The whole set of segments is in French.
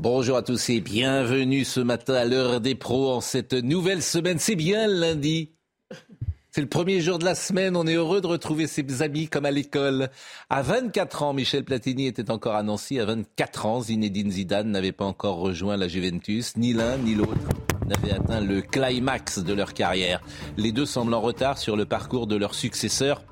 Bonjour à tous et bienvenue ce matin à l'heure des pros en cette nouvelle semaine. C'est bien lundi. C'est le premier jour de la semaine. On est heureux de retrouver ses amis comme à l'école. À 24 ans, Michel Platini était encore à Nancy. À 24 ans, Zinedine Zidane n'avait pas encore rejoint la Juventus. Ni l'un ni l'autre n'avaient atteint le climax de leur carrière. Les deux semblent en retard sur le parcours de leur successeur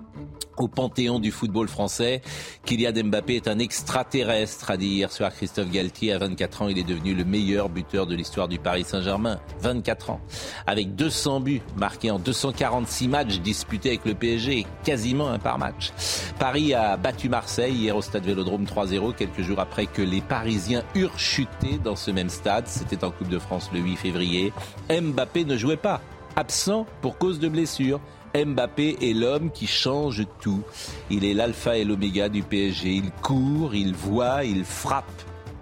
au panthéon du football français. Kylian Mbappé est un extraterrestre, a dit hier soir Christophe Galtier. À 24 ans, il est devenu le meilleur buteur de l'histoire du Paris Saint-Germain. 24 ans. Avec 200 buts marqués en 246 matchs disputés avec le PSG, quasiment un par match. Paris a battu Marseille hier au stade Vélodrome 3-0, quelques jours après que les Parisiens eurent chuté dans ce même stade. C'était en Coupe de France le 8 février. Mbappé ne jouait pas, absent pour cause de blessure. Mbappé est l'homme qui change tout. Il est l'alpha et l'oméga du PSG. Il court, il voit, il frappe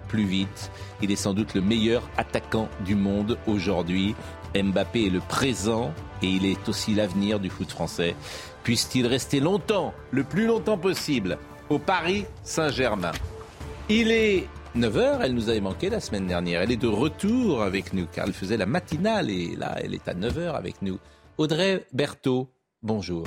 plus vite. Il est sans doute le meilleur attaquant du monde aujourd'hui. Mbappé est le présent et il est aussi l'avenir du foot français. Puisse-t-il rester longtemps, le plus longtemps possible, au Paris Saint-Germain? Il est 9h, elle nous avait manqué la semaine dernière. Elle est de retour avec nous car elle faisait la matinale et là, elle est à 9h avec nous. Audrey Berthaud, bonjour.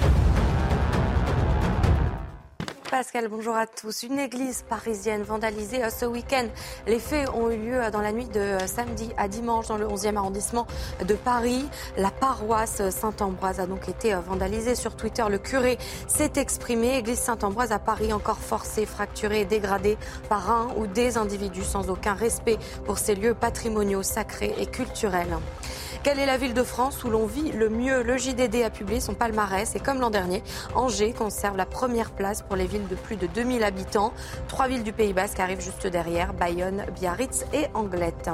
Pascal, bonjour à tous. Une église parisienne vandalisée ce week-end. Les faits ont eu lieu dans la nuit de samedi à dimanche dans le 11e arrondissement de Paris. La paroisse Saint-Ambroise a donc été vandalisée. Sur Twitter, le curé s'est exprimé. Église Saint-Ambroise à Paris encore forcée, fracturée et dégradée par un ou des individus sans aucun respect pour ces lieux patrimoniaux sacrés et culturels. Quelle est la ville de France où l'on vit le mieux Le JDD a publié son palmarès et comme l'an dernier, Angers conserve la première place pour les villes de plus de 2000 habitants. Trois villes du Pays Basque arrivent juste derrière, Bayonne, Biarritz et Anglette.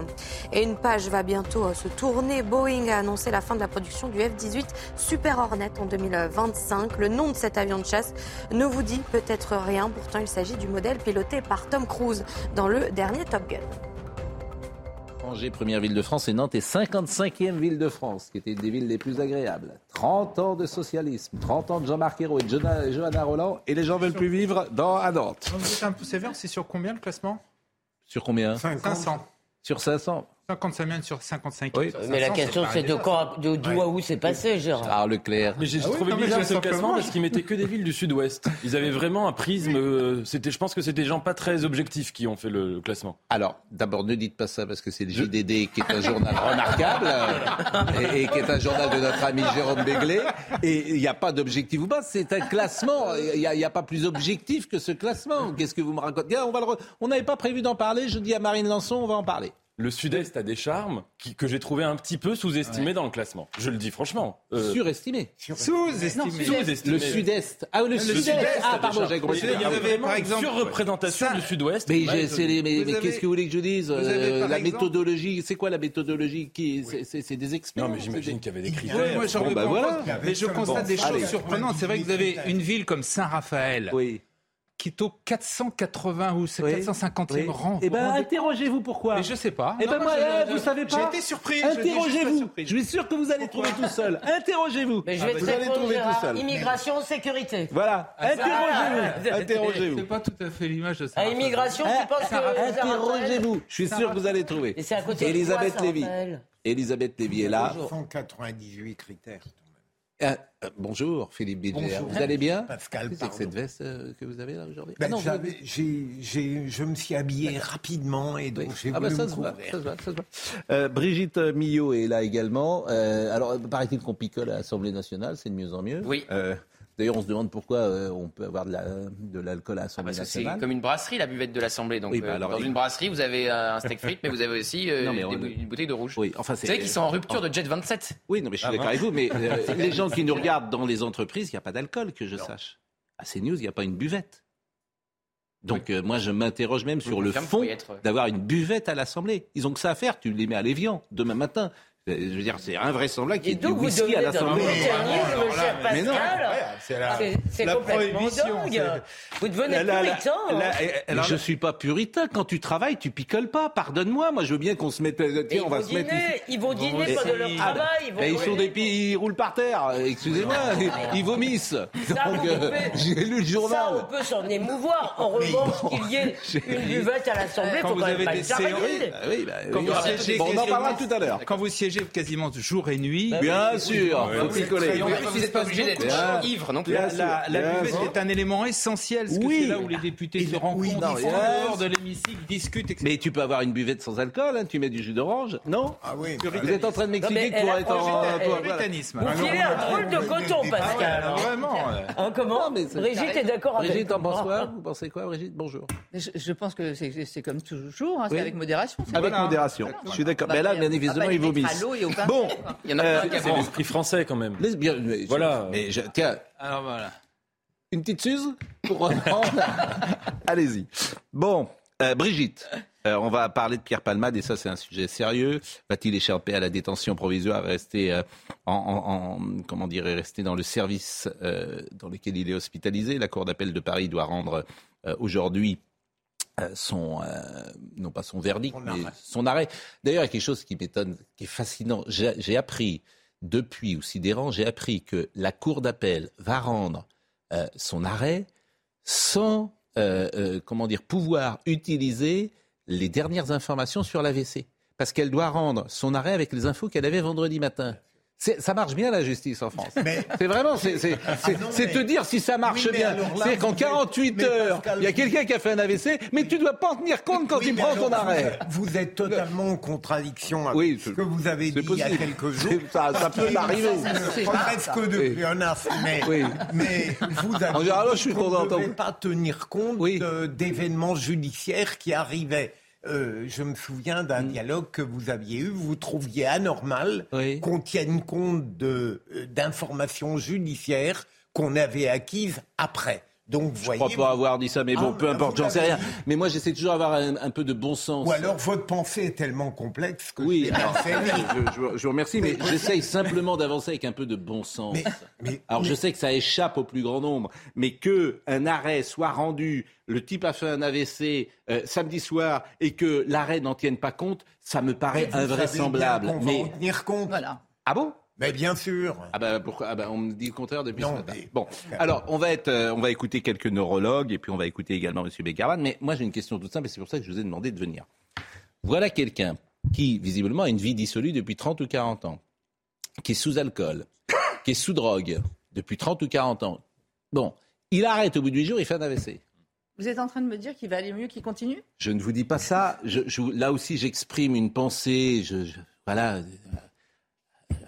Et une page va bientôt se tourner. Boeing a annoncé la fin de la production du F-18 Super Hornet en 2025. Le nom de cet avion de chasse ne vous dit peut-être rien, pourtant il s'agit du modèle piloté par Tom Cruise dans le dernier Top Gun. Angers, première ville de France, et Nantes est 55e ville de France, qui était une des villes les plus agréables. 30 ans de socialisme, 30 ans de Jean-Marc Ayrault et de Johanna Roland, et les gens veulent plus vivre dans, à Nantes. Vous êtes un peu sévère, c'est sur combien le classement? Sur combien? 500. Sur 500 55 000 sur 55 Oui. Mais la question, c'est de quand, de d'où à où c'est passé, Gérard. Ah, Leclerc. Mais j'ai Ah oui, trouvé bizarre ce classement parce qu'ils mettaient que des villes du sud-ouest. Ils avaient vraiment un prisme. euh, C'était, je pense que c'était des gens pas très objectifs qui ont fait le, le classement. Alors, d'abord, ne dites pas ça parce que c'est le JDD qui est un journal remarquable et, et qui est un journal de notre ami Jérôme Béglé. Et il n'y a pas d'objectif ou pas, c'est un classement. Il n'y a, pas plus objectif que ce classement. Qu'est-ce que vous me racontez? On n'avait pas prévu d'en parler. Je dis à Marine Lançon, on va en parler. Le sud-est a des charmes qui- que j'ai trouvé un petit peu sous-estimés dans le classement. Je le dis franchement. Euh, Surestimé. Sous-estimé. sous-estimé. Le sud-est. Ah, le, sud-est. sud-est Ah, a pardon, j'ai compris. Il y avait par une exemple, surreprésentation du sud-ouest. Mais, avez- qu'est-ce que vous voulez que je dise avez, Euh, La exemple- méthodologie, c'est quoi la méthodologie qui, c'est- des experts. Non, mais j'imagine qu'il y avait des Oui, critères. moi, Bon, bah, voilà. Mais je constate des choses surprenantes. C'est vrai que vous avez une ville comme Saint-Raphaël Oui. Qui est au 480 ou c'est Oui. 450e rang. Eh Vous ben, rendez- interrogez-vous pourquoi. Mais je sais pas. Eh Non, ben, moi, moi, je- eh, vous savez pas. J'ai été surpris. Interrogez-vous. surpris. Je suis sûr que vous allez trouver tout seul. Interrogez-vous. Mais je vais vous allez trouver tout seul. Immigration, sécurité. Voilà. Interrogez-vous. Interrogez-vous. C'est pas tout à fait l'image de ça. À immigration, tu penses que... Interrogez-vous. Je suis sûr que vous allez trouver. Et c'est à côté de Elisabeth Lévy. Elisabeth Lévy est là. 198 critères. Ah, euh, bonjour Philippe Bilger. Bonjour. Vous allez bien? Pascal, C'est cette veste euh, que vous avez là aujourd'hui? Ben, Ah non, vous j'avais- avez- j'ai- j'ai- je me suis habillé rapidement et donc Oui. j'ai Ah voulu ça me se voit, ça se voit, ça se voit. Euh, Brigitte Millot est là également. Euh, alors, paraît-il qu'on picole à l'Assemblée nationale, c'est de mieux en mieux. Oui. D'ailleurs, on se demande pourquoi euh, on peut avoir de la- de l'alcool à Ah, l'Assemblée parce que c'est comme une brasserie, la buvette de l'Assemblée. Donc, Oui, bah euh, alors, dans il- une brasserie, vous avez euh, un steak frites, mais vous avez aussi euh, Non, mais des on- bou- une bouteille de rouge. Oui, enfin, Vous c'est. savez qu'ils sont en rupture de Jet 27 Oui, non, mais je suis d'accord avec vous, mais euh, les gens qui nous regardent dans les entreprises, il n'y a pas d'alcool, que je sache. À CNews, il n'y a pas une buvette. Donc euh, moi je m'interroge même sur le fond être. d'avoir une buvette à l'Assemblée. Ils ont que ça à faire, tu les mets à l'Évian demain matin. Je veux dire, c'est invraisemblable qu'il y ait du whisky à l'Assemblée. Mais non. C'est la, C'est- la prohibition, Vous devenez La- la- la- puritain. hein. la- Mais alors, je suis pas puritain. Quand tu travailles, tu picoles pas. Pardonne-moi. Moi, je veux bien qu'on se mette. Et Tiens, ils on va vont se mettre ici. dîner, ils vont dîner pendant leur travail. Ils vont Mais ils sont des pays, ils roulent par terre. Excusez-moi, ils, ils vomissent. Ça, euh, j'ai lu le Ça, journal. on peut s'en émouvoir. En revanche, qu'il y ait une buvette à l'Assemblée, Quand faut vous quand même avez pas des le Ah oui, bah, Quand vous Ah, siégez on en parlera tout à l'heure. Quand vous siégez quasiment jour et nuit, Bien sûr, faut picoler. Et en plus, vous n'êtes pas obligé d'être ivre non plus. la, buvette est un élément essentiel, parce que Oui. c'est là où les députés se rencontrent, ils de l'hémicycle, discutent, etc. Mais tu peux avoir une buvette sans alcool, hein, tu mets du jus d'orange, non Ah oui. Vous êtes en train de m'expliquer que pour être en... Puritanisme. Vous filez un drôle de coton, Pascal. Alors, vraiment. Hein, comment Brigitte est d'accord avec Brigitte, en pense quoi Vous pensez quoi, Brigitte Bonjour. Je, pense que c'est comme toujours, hein, c'est avec modération. Avec modération. Je suis d'accord. Bah, Mais là, va bien pas évidemment, mettre vomissent. À l'eau et au pain Bon. Il y en a Euh, qui a C'est l'esprit français quand même. laisse bien. mais- Voilà. Mais je- tiens, Alors voilà. une petite Suze pour reprendre. Allez-y. Bon, euh, Brigitte. euh, on va parler de Pierre Palmade et ça c'est un sujet sérieux. Va-t-il échapper à la détention provisoire et rester euh, en, en- en- comment dire rester dans le service euh, dans lequel il est hospitalisé? La Cour d'appel de Paris doit rendre euh, aujourd'hui euh, son euh, non pas son verdict Son mais arrêt. son arrêt. D'ailleurs, il y a quelque chose qui m'étonne, qui est fascinant. J'ai appris depuis ou sidérant, j'ai appris que la Cour d'appel va rendre euh, son arrêt sans euh, euh, comment dire pouvoir utiliser les dernières informations sur l'AVC parce qu'elle doit rendre son arrêt avec les infos qu'elle avait vendredi matin. Ça marche bien la justice en France. C'est vraiment, c'est mais- te dire si ça marche Oui, bien. C'est qu'en vous- 48 mais heures, il y a quelqu'un qui a fait un AVC, mais tu dois pas en tenir compte quand Oui, il prend ton arrêt. Vous, êtes totalement en contradiction avec Oui, ce que vous avez dit il y a possible. quelques jours. Ça- ça peut m'arriver. Euh, Presque depuis un an. Mais, Oui. mais vous avez En général, dit je suis qu'on content ne pas tenir compte d'événements judiciaires qui arrivaient. Euh, je me souviens d'un dialogue que vous aviez eu. Vous trouviez anormal Mm. Oui. qu'on tienne compte euh, d'informations judiciaires qu'on avait acquises après. Donc, Je voyez, crois pas avoir dit ça, mais bon, Ah, peu importe, j'en sais rien. Mais moi, j'essaie toujours d'avoir un, un peu de bon sens. ou alors votre pensée est tellement complexe que Oui, je alors, je, je- je vous remercie, mais Mais- j'essaye simplement d'avancer avec un peu de bon sens. Mais- mais- alors, je sais que ça échappe au plus grand nombre, mais que un arrêt soit rendu, le type a fait un AVC euh, samedi soir, et que l'arrêt n'en tienne pas compte, ça me paraît invraisemblable. qu'on va Mais en tenir compte. Voilà. ah bon? Mais bien sûr. ah ben pourquoi ah ben, on me dit le contraire depuis Non, ce matin. mais- Bon, alors on va être, euh, on va écouter quelques neurologues et puis on va écouter également Monsieur Begarman. Mais moi j'ai une question toute simple et c'est pour ça que je vous ai demandé de venir. Voilà quelqu'un qui visiblement a une vie dissolue depuis 30 ou 40 ans, qui est sous alcool, qui est sous drogue depuis 30 ou 40 ans. Bon, il arrête au bout de 8 jours, il fait un AVC. Vous êtes en train de me dire qu'il va aller mieux, qu'il continue? Je ne vous dis pas ça. Je, je- là aussi, j'exprime une pensée. Je, je- voilà,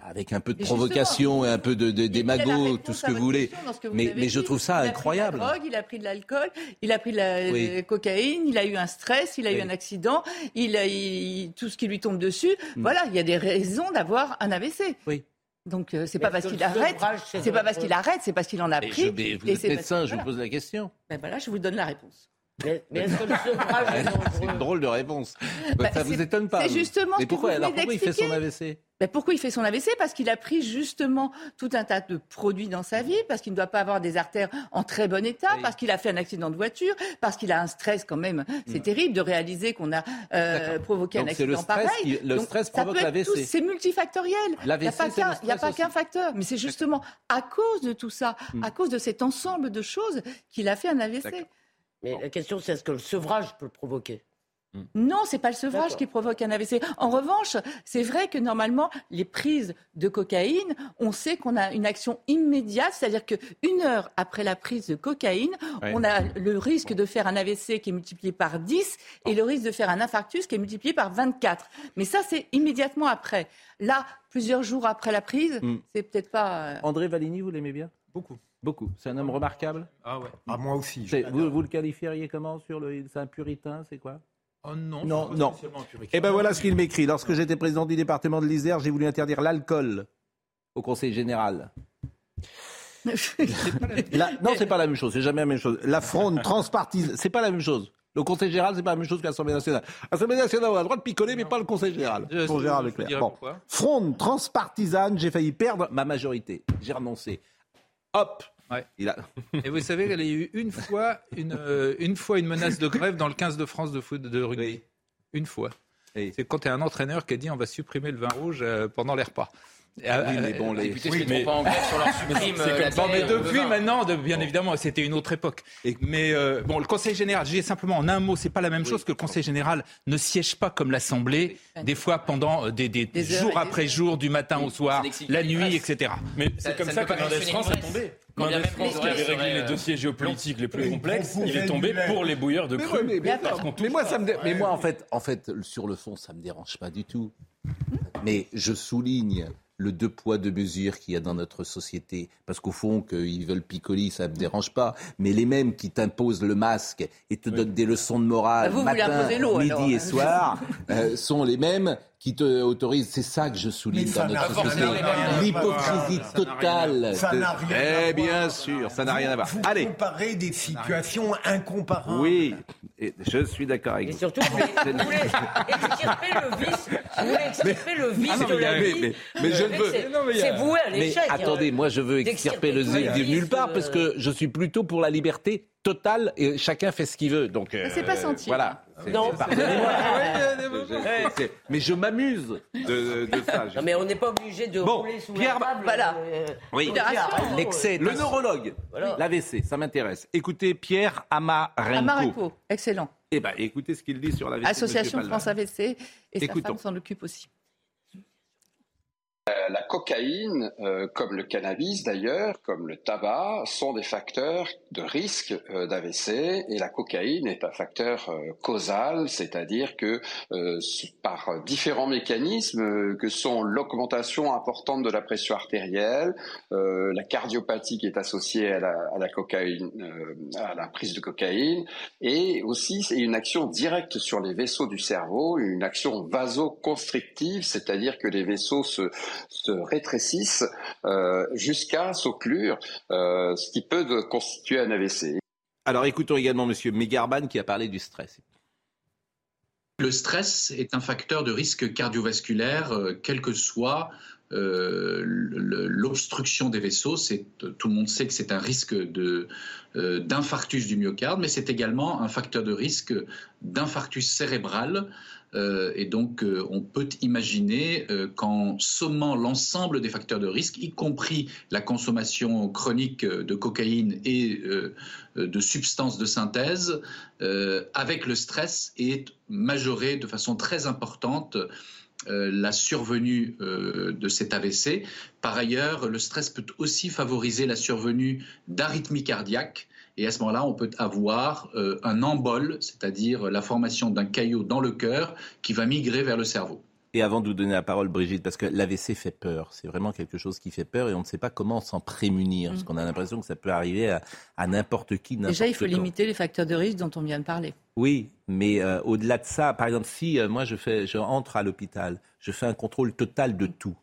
avec un peu de Mais provocation et un peu de, de a démago, tout ce que vous voulez. que vous Mais, mais je trouve ça Il a incroyable. pris de la drogue, il a pris de l'alcool, il a pris de la Oui. euh, cocaïne, il a eu un stress, il a eu un accident, il a il- tout ce qui lui tombe dessus. Mm. Voilà, il y a des raisons d'avoir un AVC. Oui. Donc euh, c'est pas parce qu'il arrête, c'est pas parce qu'il arrête, c'est parce qu'il en a Et pris. je, mais vous et êtes médecin, je voilà. vous pose la question. Ben voilà, je vous donne la réponse. Mais, mais est-ce que le sevrage est C'est une drôle de réponse. Bah, ça vous étonne pas c'est justement Mais ce que pourquoi vous alors pourquoi il fait son. AVC Ben, pourquoi il fait son AVC Parce qu'il a pris justement tout un tas de produits dans sa vie, parce qu'il ne doit pas avoir des artères en très bon état, Oui. parce qu'il a fait un accident de voiture, parce qu'il a un stress quand même. C'est terrible de réaliser qu'on a euh, provoqué Donc un c'est le accident stress pareil. qui- le Donc, stress ça provoque peut être l'AVC. tout- C'est multifactoriel. Il n'y a pas qu'un facteur, mais c'est justement à cause de tout ça, Hmm. à cause de cet ensemble de choses qu'il a fait un AVC. Mais la question, c'est est-ce que le sevrage peut le provoquer? Non, c'est pas le sevrage qui provoque un AVC. En revanche, c'est vrai que normalement, les prises de cocaïne, on sait qu'on a une action immédiate, c'est-à-dire qu'une heure après la prise de cocaïne, Ouais. on a le risque de faire un AVC qui est multiplié par 10 et le risque de faire un infarctus qui est multiplié par 24. Mais ça, c'est immédiatement après. Là, plusieurs jours après la prise, Mm. c'est peut-être pas. euh, André Valigny, vous l'aimez bien? Beaucoup. Beaucoup. C'est un homme remarquable? Ah ouais. Ah, moi aussi. je. Vous, vous le qualifieriez comment sur le C'est un puritain, c'est quoi? Oh non, Non, non. puritain. Eh ben voilà ce qu'il m'écrit. Lorsque j'étais président du département de l'Isère, j'ai voulu interdire l'alcool au Conseil général. La- non, c'est pas la même chose. C'est jamais la même chose. La fronde transpartisane, c'est pas la même chose. Le Conseil général, c'est pas la même chose que l'Assemblée nationale. L'Assemblée nationale, on a le droit de picoler, mais pas le Conseil général. Je- Gérard Leclerc. Bon. Fronde transpartisane, j'ai failli perdre ma majorité. J'ai renoncé. Hop. Ouais. Il a... Et vous savez qu'il y a eu une fois une, euh, une fois une menace de grève dans le 15 de France de foot de rugby. Oui. Une fois. Oui. C'est quand il y a un entraîneur qui a dit on va supprimer le vin rouge euh, pendant les repas. Euh, Oui, mais bon, les- Écoutez, Oui, qu'ils mais- pas en grève sur leur supprime. Euh. Mais bière, le depuis maintenant, de- bien évidemment, c'était une autre époque. Mais euh, bon, le Conseil général, j'ai simplement en un mot, c'est pas la même chose que le Conseil général ne siège pas comme l'Assemblée, des fois pendant euh, des, des Des jours des après jours, du matin au soir, la nuit, etc. Mais c'est comme ça que fonctionner France est tombé. Même France, qui avait réglé les dossiers géopolitiques les plus complexes, il est tombé pour les bouilleurs de Mais, cru. ouais, mais- mais- Parce qu'on touche mais moi, pas. ça me dé- mais moi, en fait, en fait, sur le fond, ça me dérange pas du tout. Mais je souligne le deux poids deux mesures qu'il y a dans notre société, parce qu'au fond, qu'ils veulent picoler, ça me dérange pas. Mais les mêmes qui t'imposent le masque et te donnent des leçons de morale Bah, vous, matin, midi alors. et soir, euh, sont les mêmes qui te autorisent. C'est ça que je souligne dans notre rien société. L'hypocrisie totale. Ça de- n'a rien à Eh voir. bien sûr, ça n'a rien à voir. Vous Allez. comparez des situations incomparables. Oui, et je suis d'accord avec Et vous. surtout, vous voulez, extirper le vice, vous voulez extirper le vice Ah non, de mais- la mais- vie. mais- mais je ne veux- C'est- voué à Mais l'échec. attendez, hein. moi je veux extirper le tous de nulle part parce que je suis plutôt pour la liberté totale et chacun fait ce qu'il veut. Donc euh, c'est pas senti. Voilà. C'est- Non. Pardonnez-moi. Mais je m'amuse de, de ça. Non, mais on n'est pas obligé de Bon, rouler sous Pierre- la table. Voilà. euh, Oui. L'excès, le neurologue, Voilà. l'AVC, ça m'intéresse. Écoutez Pierre Amarenko. Amarenko, excellent. Eh ben, écoutez ce qu'il dit sur l'AVC. Association France. AVC et Écoutons. sa femme s'en occupe aussi. Euh, La cocaïne, euh, comme le cannabis d'ailleurs, comme le tabac, sont des facteurs de risque euh, d'AVC et la cocaïne est un facteur causal, c'est-à-dire que par différents mécanismes que sont l'augmentation importante de la pression artérielle, la cardiopathie qui est associée à la, prise de cocaïne, et aussi une action directe sur les vaisseaux du cerveau, une action vasoconstrictive, c'est-à-dire que les vaisseaux se se rétrécissent euh, jusqu'à s'occlure, euh, ce qui peut constituer un AVC. Alors écoutons également monsieur Megarban qui a parlé du stress. Le stress est un facteur de risque cardiovasculaire, euh, quel que soit euh, l'obstruction des vaisseaux. C'est, tout le monde sait que c'est un risque euh, d'infarctus du myocarde, mais c'est également un facteur de risque d'infarctus cérébral. Euh, et donc, euh, on peut imaginer euh, qu'en sommant l'ensemble des facteurs de risque, y compris la consommation chronique de cocaïne et de substances de synthèse, avec le stress, est majoré de façon très importante la survenue de cet AVC. Par ailleurs, le stress peut aussi favoriser la survenue d'arythmies cardiaques. Et à ce moment-là, on peut avoir euh, un embole, c'est-à-dire la formation d'un caillot dans le cœur qui va migrer vers le cerveau. Et avant de vous donner la parole, Brigitte, parce que l'AVC fait peur, c'est vraiment quelque chose qui fait peur et on ne sait pas comment s'en prémunir, parce qu'on a l'impression que ça peut arriver à, à n'importe qui, n'importe Déjà, il faut quand. limiter les facteurs de risque dont on vient de parler. Oui, mais euh, au-delà de ça, par exemple, si euh, moi je fais, je entre à l'hôpital, je fais un contrôle total de tout,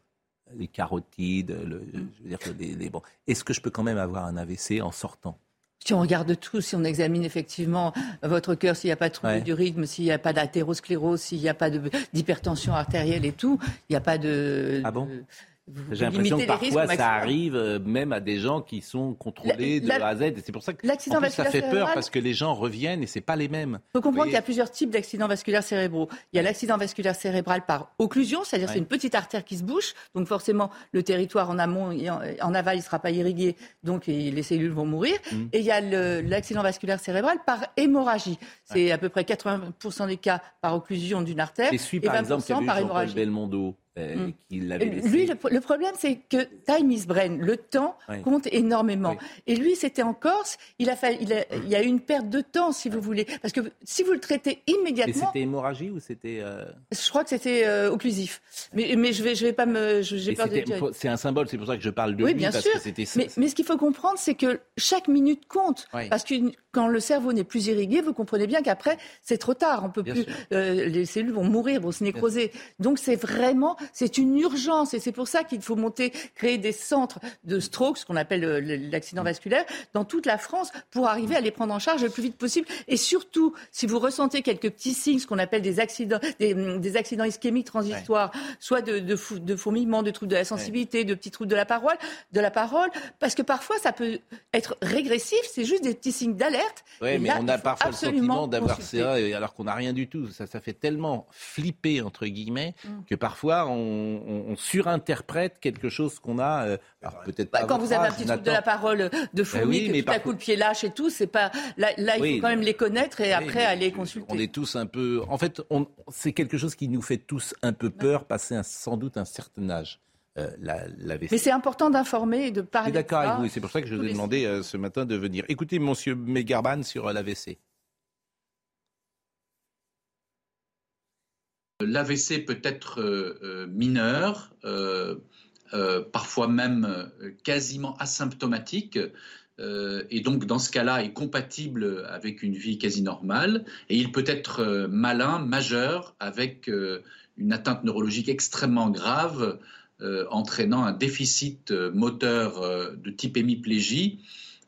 les carotides, le, je veux dire les, les- bon, est-ce que je peux quand même avoir un AVC en sortant? Si on regarde tout, si on examine effectivement votre cœur, s'il n'y a pas de trouble Ouais. du rythme, s'il n'y a pas d'athérosclérose, s'il n'y a pas d'hypertension artérielle et tout, il n'y a pas de. Ah bon? de- J'ai l'impression que parfois ça arrive euh, même à des gens qui sont contrôlés La- de la- A à Z. Et c'est pour ça que l'accident ça fait peur parce que les gens reviennent et c'est pas les mêmes. Il faut comprendre qu'il y a plusieurs types d'accidents vasculaires cérébraux. Il y a l'accident vasculaire cérébral par occlusion, c'est-à-dire Ouais. c'est une petite artère qui se bouche, donc forcément le territoire en amont et en, en aval il ne sera pas irrigué, donc et les cellules vont mourir. Mm. Et il y a l'accident vasculaire cérébral par hémorragie. C'est à peu près 80% des cas par occlusion d'une artère Et celui et par 20% exemple qui a vu par hémorragie. Belmondo euh, Mm. laissé. Lui, le, le problème, c'est que time is brain. Le temps Oui. compte énormément. Oui. Et lui, c'était en Corse. Il a, fallu, il, a, il y a eu une perte de temps, si vous voulez. Parce que si vous le traitez Mais immédiatement, c'était hémorragie ou c'était euh, je crois que c'était euh, occlusif. Mais, mais je vais, je vais pas me. J'ai peur de. C'est un symbole, c'est pour ça que je parle de Oui, lui bien parce sûr. que c'était Mais, mais ce qu'il faut comprendre, c'est que chaque minute compte. Oui. Parce qu'il quand le cerveau n'est plus irrigué, vous comprenez bien qu'après, c'est trop tard. On peut Bien plus, euh, les cellules vont mourir, vont se nécroser. Donc c'est vraiment, c'est une urgence et c'est pour ça qu'il faut monter, créer des centres de stroke, ce qu'on appelle euh, l'accident vasculaire, dans toute la France pour arriver à les prendre en charge le plus vite possible. Et surtout, si vous ressentez quelques petits signes, ce qu'on appelle des accidents, des, hum, des accidents ischémiques transitoires, soit de, de, fou- de fourmillement, de troubles de la sensibilité, de petits troubles de la parole, de la parole, parce que parfois ça peut être régressif, c'est juste des petits signes d'alerte. Oui, mais là, on a parfois le sentiment d'avoir et alors qu'on n'a rien du tout. Ça, ça fait tellement flipper, entre guillemets, Mm. que parfois on, on- on surinterprète quelque chose qu'on a. euh, alors peut-être Bah, pas quand vous avez un petit trouble de la parole de fourmi, Ben oui, que mais tout à coup le pied lâche et tout, c'est pas. Là, là, il Oui, faut quand même les connaître et Oui, après aller consulter. On est tous un peu. En fait, on- c'est quelque chose qui nous fait tous un peu peur, passer un- sans doute un certain âge. Euh, la, la Mais c'est important d'informer et de Je parler. suis d'accord avec vous, et c'est pour ça que je vous ai demandé euh, ce matin de venir. Écoutez, monsieur Megarban sur euh, l'AVC. L'AVC peut être mineur, euh, euh, parfois même quasiment asymptomatique, euh, et donc dans ce cas-là est compatible avec une vie quasi normale, et il peut être euh, malin, majeur, avec euh, une atteinte neurologique extrêmement grave, entraînant un déficit euh, moteur euh, de type hémiplégie,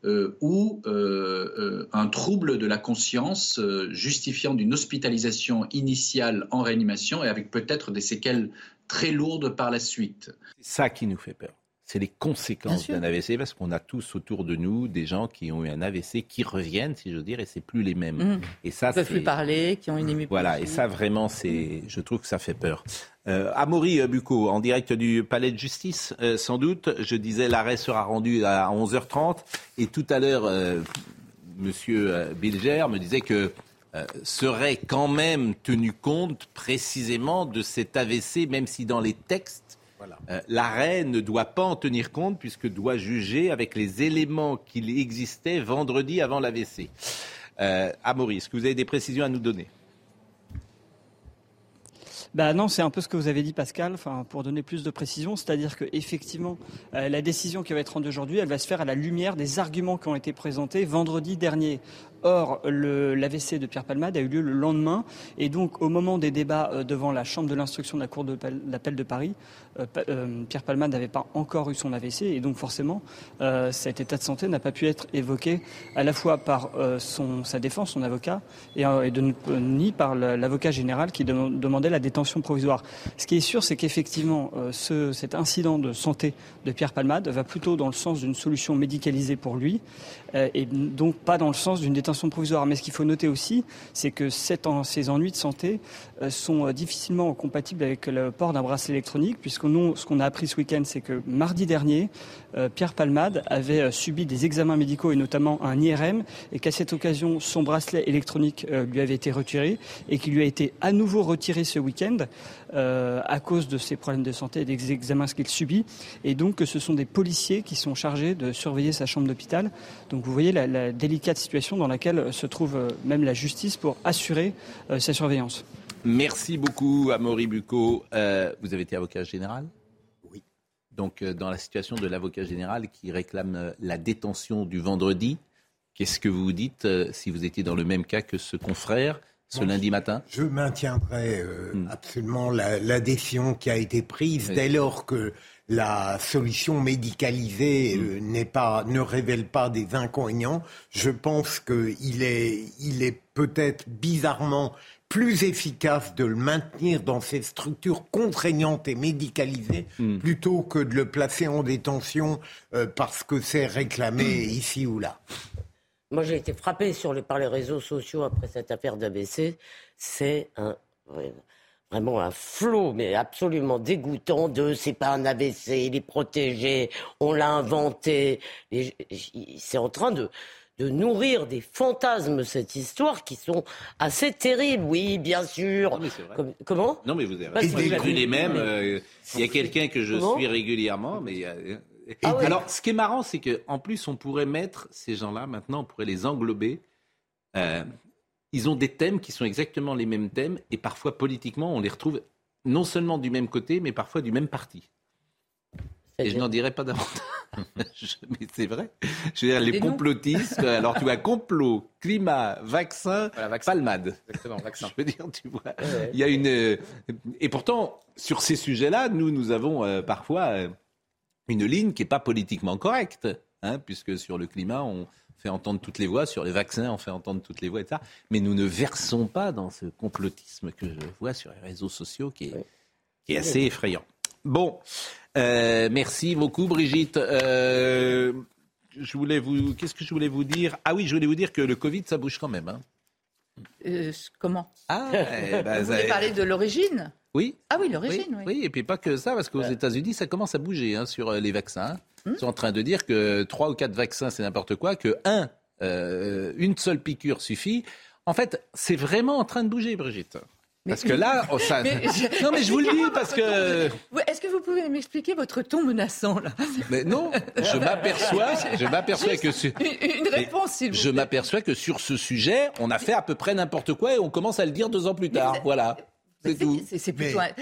euh, ou euh, euh, un trouble de la conscience euh, justifiant d'une hospitalisation initiale en réanimation et avec peut-être des séquelles très lourdes par la suite. C'est ça qui nous fait peur. C'est les conséquences d'un AVC, parce qu'on a tous autour de nous des gens qui ont eu un AVC qui reviennent, si je veux dire, et c'est plus les mêmes. Mhm. Et ça, Ils peuvent plus parler, qui ont une hémiplégie. Voilà, et ça vraiment, c'est, je trouve que ça fait peur. Euh, Amaury euh, Bucco, en direct du palais de justice, euh, sans doute. Je disais, l'arrêt sera rendu à 11h30. Et tout à l'heure, euh, Monsieur Bilger me disait que serait quand même tenu compte précisément de cet AVC, même si dans les textes, euh, l'arrêt ne doit pas en tenir compte puisque doit juger avec les éléments qu'il existait vendredi avant l'AVC. Euh, Amaury, est-ce que vous avez des précisions à nous donner? Bah non, c'est un peu ce que vous avez dit, Pascal. Enfin, pour donner plus de précision, c'est-à-dire que effectivement, euh, la décision qui va être rendue aujourd'hui, elle va se faire à la lumière des arguments qui ont été présentés vendredi dernier. Or, l'AVC de Pierre Palmade a eu lieu le lendemain, et donc au moment des débats euh, devant la chambre de l'instruction de la cour d'appel de Paris, euh, euh, Pierre Palmade n'avait pas encore eu son AVC, et donc forcément, cet état de santé n'a pas pu être évoqué à la fois par sa défense, son avocat, et, de, ni par l'avocat général qui dem- demandait la détention provisoire. Ce qui est sûr, c'est qu'effectivement, ce, cet incident de santé de Pierre Palmade va plutôt dans le sens d'une solution médicalisée pour lui, et donc pas dans le sens d'une détention Mais ce qu'il faut noter aussi, c'est que ces ennuis de santé euh, sont euh, difficilement compatibles avec le port d'un bracelet électronique, puisque nous, ce qu'on a appris ce week-end, c'est que mardi dernier, euh, Pierre Palmade avait subi des examens médicaux et notamment un IRM, et qu'à cette occasion, son bracelet électronique lui avait été retiré et qu'il lui a été à nouveau retiré ce week-end euh, à cause de ses problèmes de santé et des examens qu'il subit. Et donc, que ce sont des policiers qui sont chargés de surveiller sa chambre d'hôpital. Donc, vous voyez la, la délicate situation dans laquelle se trouve euh, même la justice pour assurer euh, sa surveillance. Merci beaucoup, Amaury Bucco. Euh, vous avez été avocat général? Oui. Donc, euh, dans la situation de l'avocat général qui réclame la détention du vendredi, qu'est-ce que vous vous dites euh, si vous étiez dans le même cas que ce confrère? Ce lundi matin Je maintiendrai euh, Hmm. absolument la, la décision qui a été prise Oui. dès lors que la solution médicalisée euh, n'est pas, ne révèle pas des inconvénients. Je pense qu'il est, il est peut-être bizarrement plus efficace de le maintenir dans ces structures contraignantes et médicalisées Hmm. plutôt que de le placer en détention euh, parce que c'est réclamé ici ou là. Moi, j'ai été frappé sur les, par les réseaux sociaux après cette affaire d'ABC. C'est un, vraiment un flot, mais absolument dégoûtant de c'est pas un AVC, il est protégé, on l'a inventé. C'est en train de, de nourrir des fantasmes, cette histoire, qui sont assez terribles. Oui, bien sûr. Non. Comme- comment? Non, mais vous avez vous avez- les mêmes. euh, Il y a quelqu'un que je Comment? suis régulièrement, mais. Ah. Alors, ce qui est marrant, c'est qu'en plus, on pourrait mettre ces gens-là, maintenant, on pourrait les englober. Euh, ils ont des thèmes qui sont exactement les mêmes thèmes, et parfois, politiquement, on les retrouve non seulement du même côté, mais parfois du même parti. Et je n'en dirai pas davantage. Mais c'est vrai. Je veux dire, les complotistes, alors tu vois, complot, climat, vaccin, palmade. Exactement, vaccin. Je veux dire, tu vois, il y a une. euh, Et pourtant, sur ces sujets-là, nous, nous avons euh, parfois euh, une ligne qui n'est pas politiquement correcte, hein, puisque sur le climat, on fait entendre toutes les voix, sur les vaccins, on fait entendre toutes les voix, etc. Mais nous ne versons pas dans ce complotisme que je vois sur les réseaux sociaux qui est, qui est assez effrayant. Bon, euh, merci beaucoup, Brigitte. Euh, je voulais vous, qu'est-ce que je voulais vous dire? Ah oui, je voulais vous dire que le Covid, ça bouge quand même. hein. Euh, comment? Ah, eh ben, Vous voulez parler de l'origine? Oui. Ah oui, l'origine, oui. Oui, et puis pas que ça, parce qu'aux États-Unis, ça commence à bouger hein, sur euh, les vaccins. Ils sont en train de dire que trois ou quatre vaccins, c'est n'importe quoi, que un, euh, une seule piqûre suffit. En fait, c'est vraiment en train de bouger, Brigitte. Parce que là, oh, ça... Mais je- non mais je vous le dis parce que Est-ce que vous pouvez m'expliquer votre ton menaçant là? Mais non, je m'aperçois, je m'aperçois que sur... Une, réponse, s'il vous je m'aperçois que sur ce sujet, on a fait à peu près n'importe quoi et on commence à le dire deux ans plus tard. Voilà, c'est tout. C'est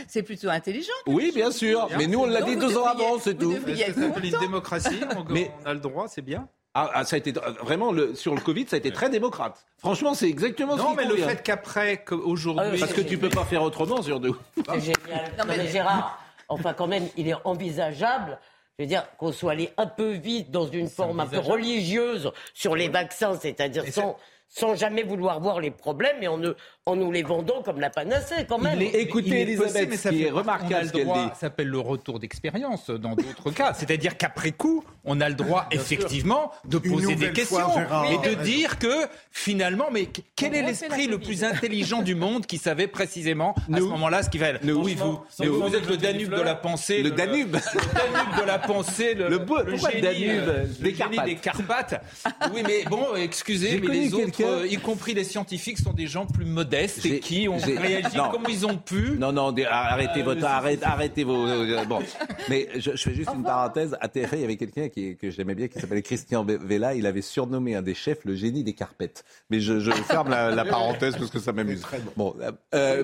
c'est plutôt, intelligent. Oui, bien sûr, mais nous on l'a Non, dit deux ans avant, c'est tout. Ça s'appelle une démocratie, on, Mais- on a le droit, c'est bien. Ah, ah, ça a été euh, vraiment le, sur le Covid, ça a été très démocrate. Franchement, c'est exactement ce Non, mais le fait qu'après, qu'aujourd'hui. parce que tu peux pas faire autrement sur deux. C'est génial. Non, mais Gérard, enfin quand même, il est envisageable. Je veux dire qu'on soit allé un peu vite dans une forme un peu religieuse sur les vaccins, c'est-à-dire sans, sans jamais vouloir voir les problèmes et en, ne- en nous les vendant comme la panacée quand même. Il est- Écoutez il est Elisabeth, possible, mais ça ce qui fait- est remarquable qu'elle dit. Ça s'appelle le retour d'expérience dans d'autres cas. C'est-à-dire qu'après coup, on a le droit effectivement de poser des questions fois, et de dire que finalement, mais qu- quel est l'esprit le plus intelligent du monde qui savait précisément à ce Nous. moment-là ce qu'il fallait Nous. Oui, vous, mais vous, êtes le Danube de la pensée. Le Danube. Le Danube de la pensée. Le, Le beau- le génie, Danube Des le génie Carpates. des Carpates. Oui, mais bon, excusez, mais les autres, euh, y compris les scientifiques, sont des gens plus modestes J'ai- et qui ont réagi Non. comme ils ont pu. Non, non, arrêtez votre, arrêtez, arrêtez vos. euh, bon, mais je, je fais juste une parenthèse. À TF1, il y avait quelqu'un qui, que j'aimais bien, qui s'appelait Christian Ve- Vella. Il avait surnommé un des chefs le génie des carpettes. Mais je, je ferme la, la parenthèse parce que ça m'amuse. Bon, euh, euh,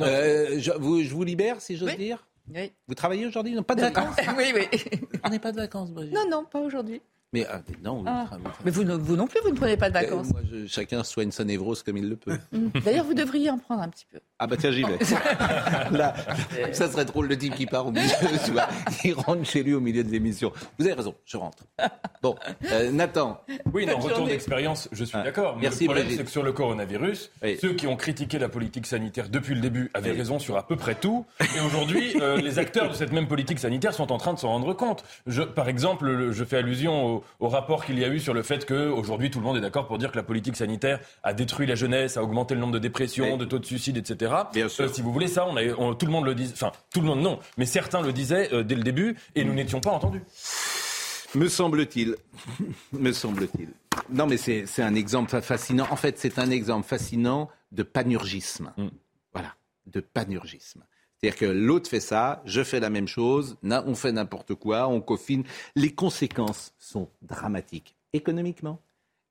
euh, je, vous, je vous libère, si j'ose Oui. dire? Oui. Vous travaillez aujourd'hui? Non, pas de vacances? oui, oui. On n'est pas de vacances, Brigitte. Non, non, pas aujourd'hui. Mais euh, non, vous, Ah. vous Mais vous, non plus, vous ne prenez pas de Euh, vacances. moi, je- chacun soigne sa névrose comme il le peut. Mm. D'ailleurs, vous devriez en prendre un petit peu. Ah bah tiens, j'y vais. Là, ça serait drôle le type qui part au milieu, tu vois. Il rentre chez lui au milieu de l'émission. Vous avez raison, je rentre. Bon, euh, Nathan. Oui, non, retour d'expérience, je suis Ah, d'accord. Mais merci, le problème, c'est que sur le coronavirus, Oui. ceux qui ont critiqué la politique sanitaire depuis le début avaient Oui. raison sur à peu près tout. Et aujourd'hui, euh, les acteurs de cette même politique sanitaire sont en train de s'en rendre compte. Je, par exemple, le- je fais allusion au, au rapport qu'il y a eu sur le fait que aujourd'hui tout le monde est d'accord pour dire que la politique sanitaire a détruit la jeunesse, a augmenté le nombre de dépressions, de taux de suicide, etc. Bien sûr. Euh, si vous voulez ça, on a, on- tout le monde le dit, enfin tout le monde non, mais certains le disaient euh, dès le début et nous n'étions pas entendus. Me semble-t-il. Me semble-t-il. Non, mais c'est un exemple fa- fascinant. En fait, c'est un exemple fascinant de panurgisme. Mm. Voilà, de panurgisme. C'est-à-dire que l'autre fait ça, je fais la même chose, on fait n'importe quoi, on coffine. Les conséquences sont dramatiques. Économiquement,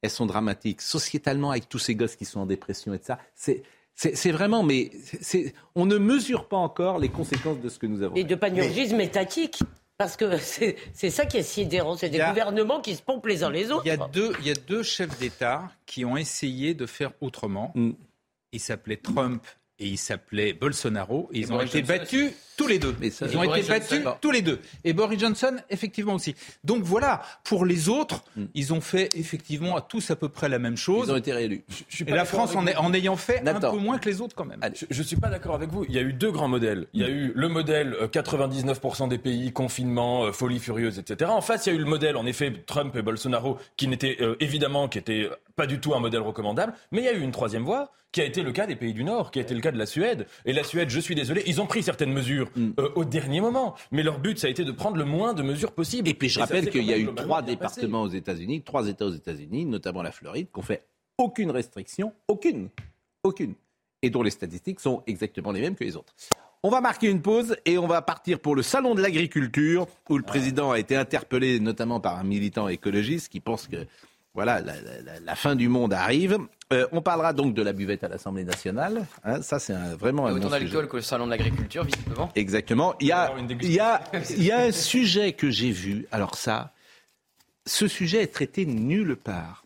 elles sont dramatiques. Sociétalement, avec tous ces gosses qui sont en dépression et tout ça, c'est. Vraiment, mais on ne mesure pas encore les conséquences de ce que nous avons. Et de panurgisme étatique. Parce que c'est ça qui est sidérant. C'est des a- gouvernements qui se pompent les uns les autres. Il y, a deux, il y a deux chefs d'État qui ont essayé de faire autrement. Mm. Ils s'appelaient Trump et ils s'appelaient Bolsonaro. Et ils ont été battus tous les deux. Mais ça- ils ont Et été Boris battus Johnson. tous les deux. Et Boris Johnson, effectivement aussi. Donc voilà, pour les autres, Mm. ils ont fait effectivement à tous à peu près la même chose. Ils ont été réélus. Je suis Et la France, en, vous. est- en ayant fait Nathan. un peu moins que les autres quand même. Allez. Je ne suis pas d'accord avec vous. Il y a eu deux grands modèles. Il y a eu le modèle euh, 99% des pays, confinement, euh, folie furieuse, etc. En face, il y a eu le modèle, en effet, Trump et Bolsonaro, qui n'était euh, évidemment, qui était euh, pas du tout un modèle recommandable. Mais il y a eu une troisième voie, qui a été le cas des pays du Nord, qui a été le cas de la Suède. Et la Suède, je suis désolé, ils ont pris certaines mesures euh, au dernier moment. Mais leur but, ça a été de prendre le moins de mesures possibles. Et puis je rappelle qu'il y a eu trois passé. départements aux États-Unis, trois États aux États-Unis, notamment la Floride, qui ont fait aucune restriction, aucune, aucune, et dont les statistiques sont exactement les mêmes que les autres. On va marquer une pause et on va partir pour le salon de l'agriculture où le président a été interpellé notamment par un militant écologiste qui pense que voilà la, la- la- la fin du monde arrive. Euh, on parlera donc de la buvette à l'Assemblée nationale. Hein, ça c'est un- vraiment un Autant bon d'alcool que le salon de l'agriculture, visiblement. Exactement. Il y a, il y a, il y a un sujet que j'ai vu. Alors ça, ce sujet est traité nulle part.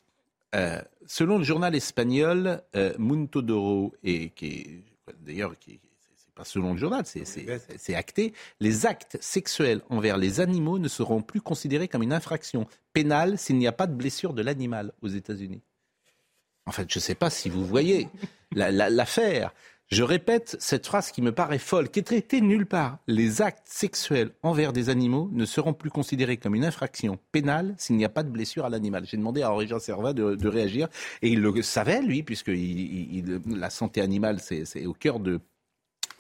Euh, selon le journal espagnol euh, Mundo d'Oro, et qui est d'ailleurs qui pas selon le journal, c'est- acté, les actes sexuels envers les animaux ne seront plus considérés comme une infraction pénale s'il n'y a pas de blessure de l'animal aux États-Unis. En fait, je ne sais pas si vous voyez la- la- l'affaire. Je répète cette phrase qui me paraît folle, qui est traitée nulle part. Les actes sexuels envers des animaux ne seront plus considérés comme une infraction pénale s'il n'y a pas de blessure à l'animal. J'ai demandé à Henri-Jean Servat de, de réagir et il le savait, lui, puisque il- il- il- la santé animale, c'est au cœur de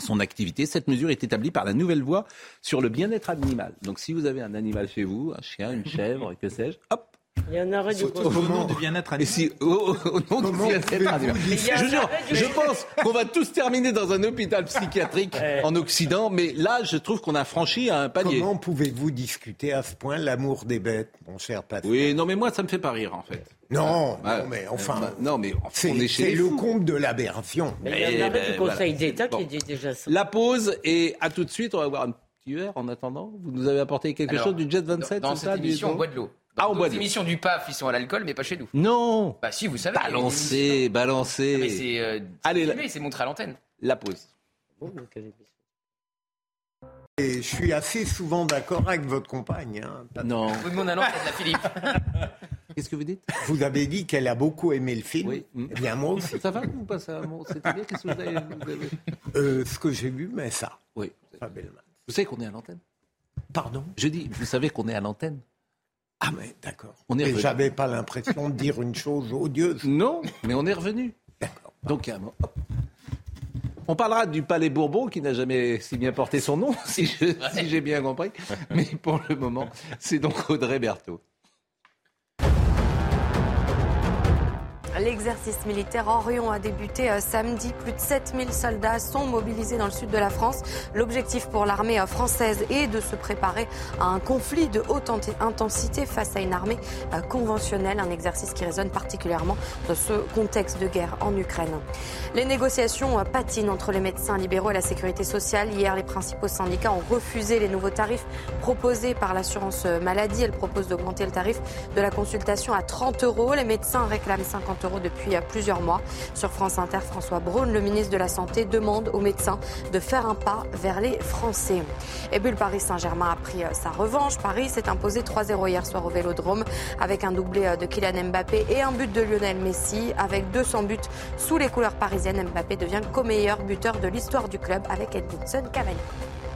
son activité. Cette mesure est établie par la nouvelle loi sur le bien-être animal. Donc si vous avez un animal chez vous, un chien, une chèvre, que sais-je, hop, Il y a un arrêt du au nom du bien-être Et si, au, au nom du bien-être animal. Je jure, je pense qu'on va tous terminer dans un hôpital psychiatrique en Occident, mais là, je trouve qu'on a franchi un palier. Comment pouvez-vous discuter à ce point l'amour des bêtes, mon cher Pascal? Oui, non, mais moi, ça me fait pas rire, en fait. Non, Ah, non, mais enfin, bah, non, mais c'est on est chez c'est le comble de l'aberration. Mais il y a un Eh arrêt ben, du Conseil voilà. d'État Bon. qui dit déjà ça. La pause et à tout de suite, on va voir un petit verre en attendant. Vous nous avez apporté quelque Alors, chose du Jet 27 Dans c'est cette ça, du- émission, on boit de l'eau. Ah, on Dans boit de l'eau. émissions du PAF, ils sont à l'alcool, mais pas chez nous. Non Bah si, vous savez. Balancez, balancez. Mais c'est euh, Allez, filmé, la- c'est montré à l'antenne. La pause. Et je suis assez souvent d'accord avec votre compagne. hein. Non. Vous demandez à l'antenne, la Philippe. Qu'est-ce que vous dites? Vous avez dit qu'elle a beaucoup aimé le film. Oui. Eh bien, moi aussi. Ça va ou pas ça C'est-à-dire, qu'est-ce que vous avez, vous avez- Euh, ce que j'ai vu, mais ça. Oui. Pas. Vous savez qu'on est à l'antenne? Pardon? Je dis, vous savez qu'on est à l'antenne? Ah, mais d'accord. On est revenu. j'avais pas l'impression de dire une chose odieuse. Non, mais on est revenu. Donc, un. Hop. On parlera du Palais Bourbon qui n'a jamais si bien porté son nom, si je- si j'ai bien compris. Mais pour le moment, c'est donc Audrey Berthaud. L'exercice militaire Orion a débuté euh, samedi. Plus de 7000 soldats sont mobilisés dans le sud de la France. L'objectif pour l'armée euh, française est de se préparer à un conflit de haute int- intensité face à une armée euh, conventionnelle. Un exercice qui résonne particulièrement dans ce contexte de guerre en Ukraine. Les négociations patinent entre les médecins libéraux et la sécurité sociale. Hier, les principaux syndicats ont refusé les nouveaux tarifs proposés par l'assurance maladie. Elle propose d'augmenter le tarif de la consultation à 30 euros. Les médecins réclament 50 euros depuis euh, plusieurs mois. Sur France Inter, François Braun, le ministre de la Santé, demande aux médecins de faire un pas vers les Français. Et puis le Paris Saint-Germain a pris euh, sa revanche. Paris s'est imposé 3-0 hier soir au Vélodrome avec un doublé euh, de Kylian Mbappé et un but de Lionel Messi. Avec 200 buts sous les couleurs parisiennes, Mbappé devient le co-meilleur buteur de l'histoire du club avec Edinson Cavani.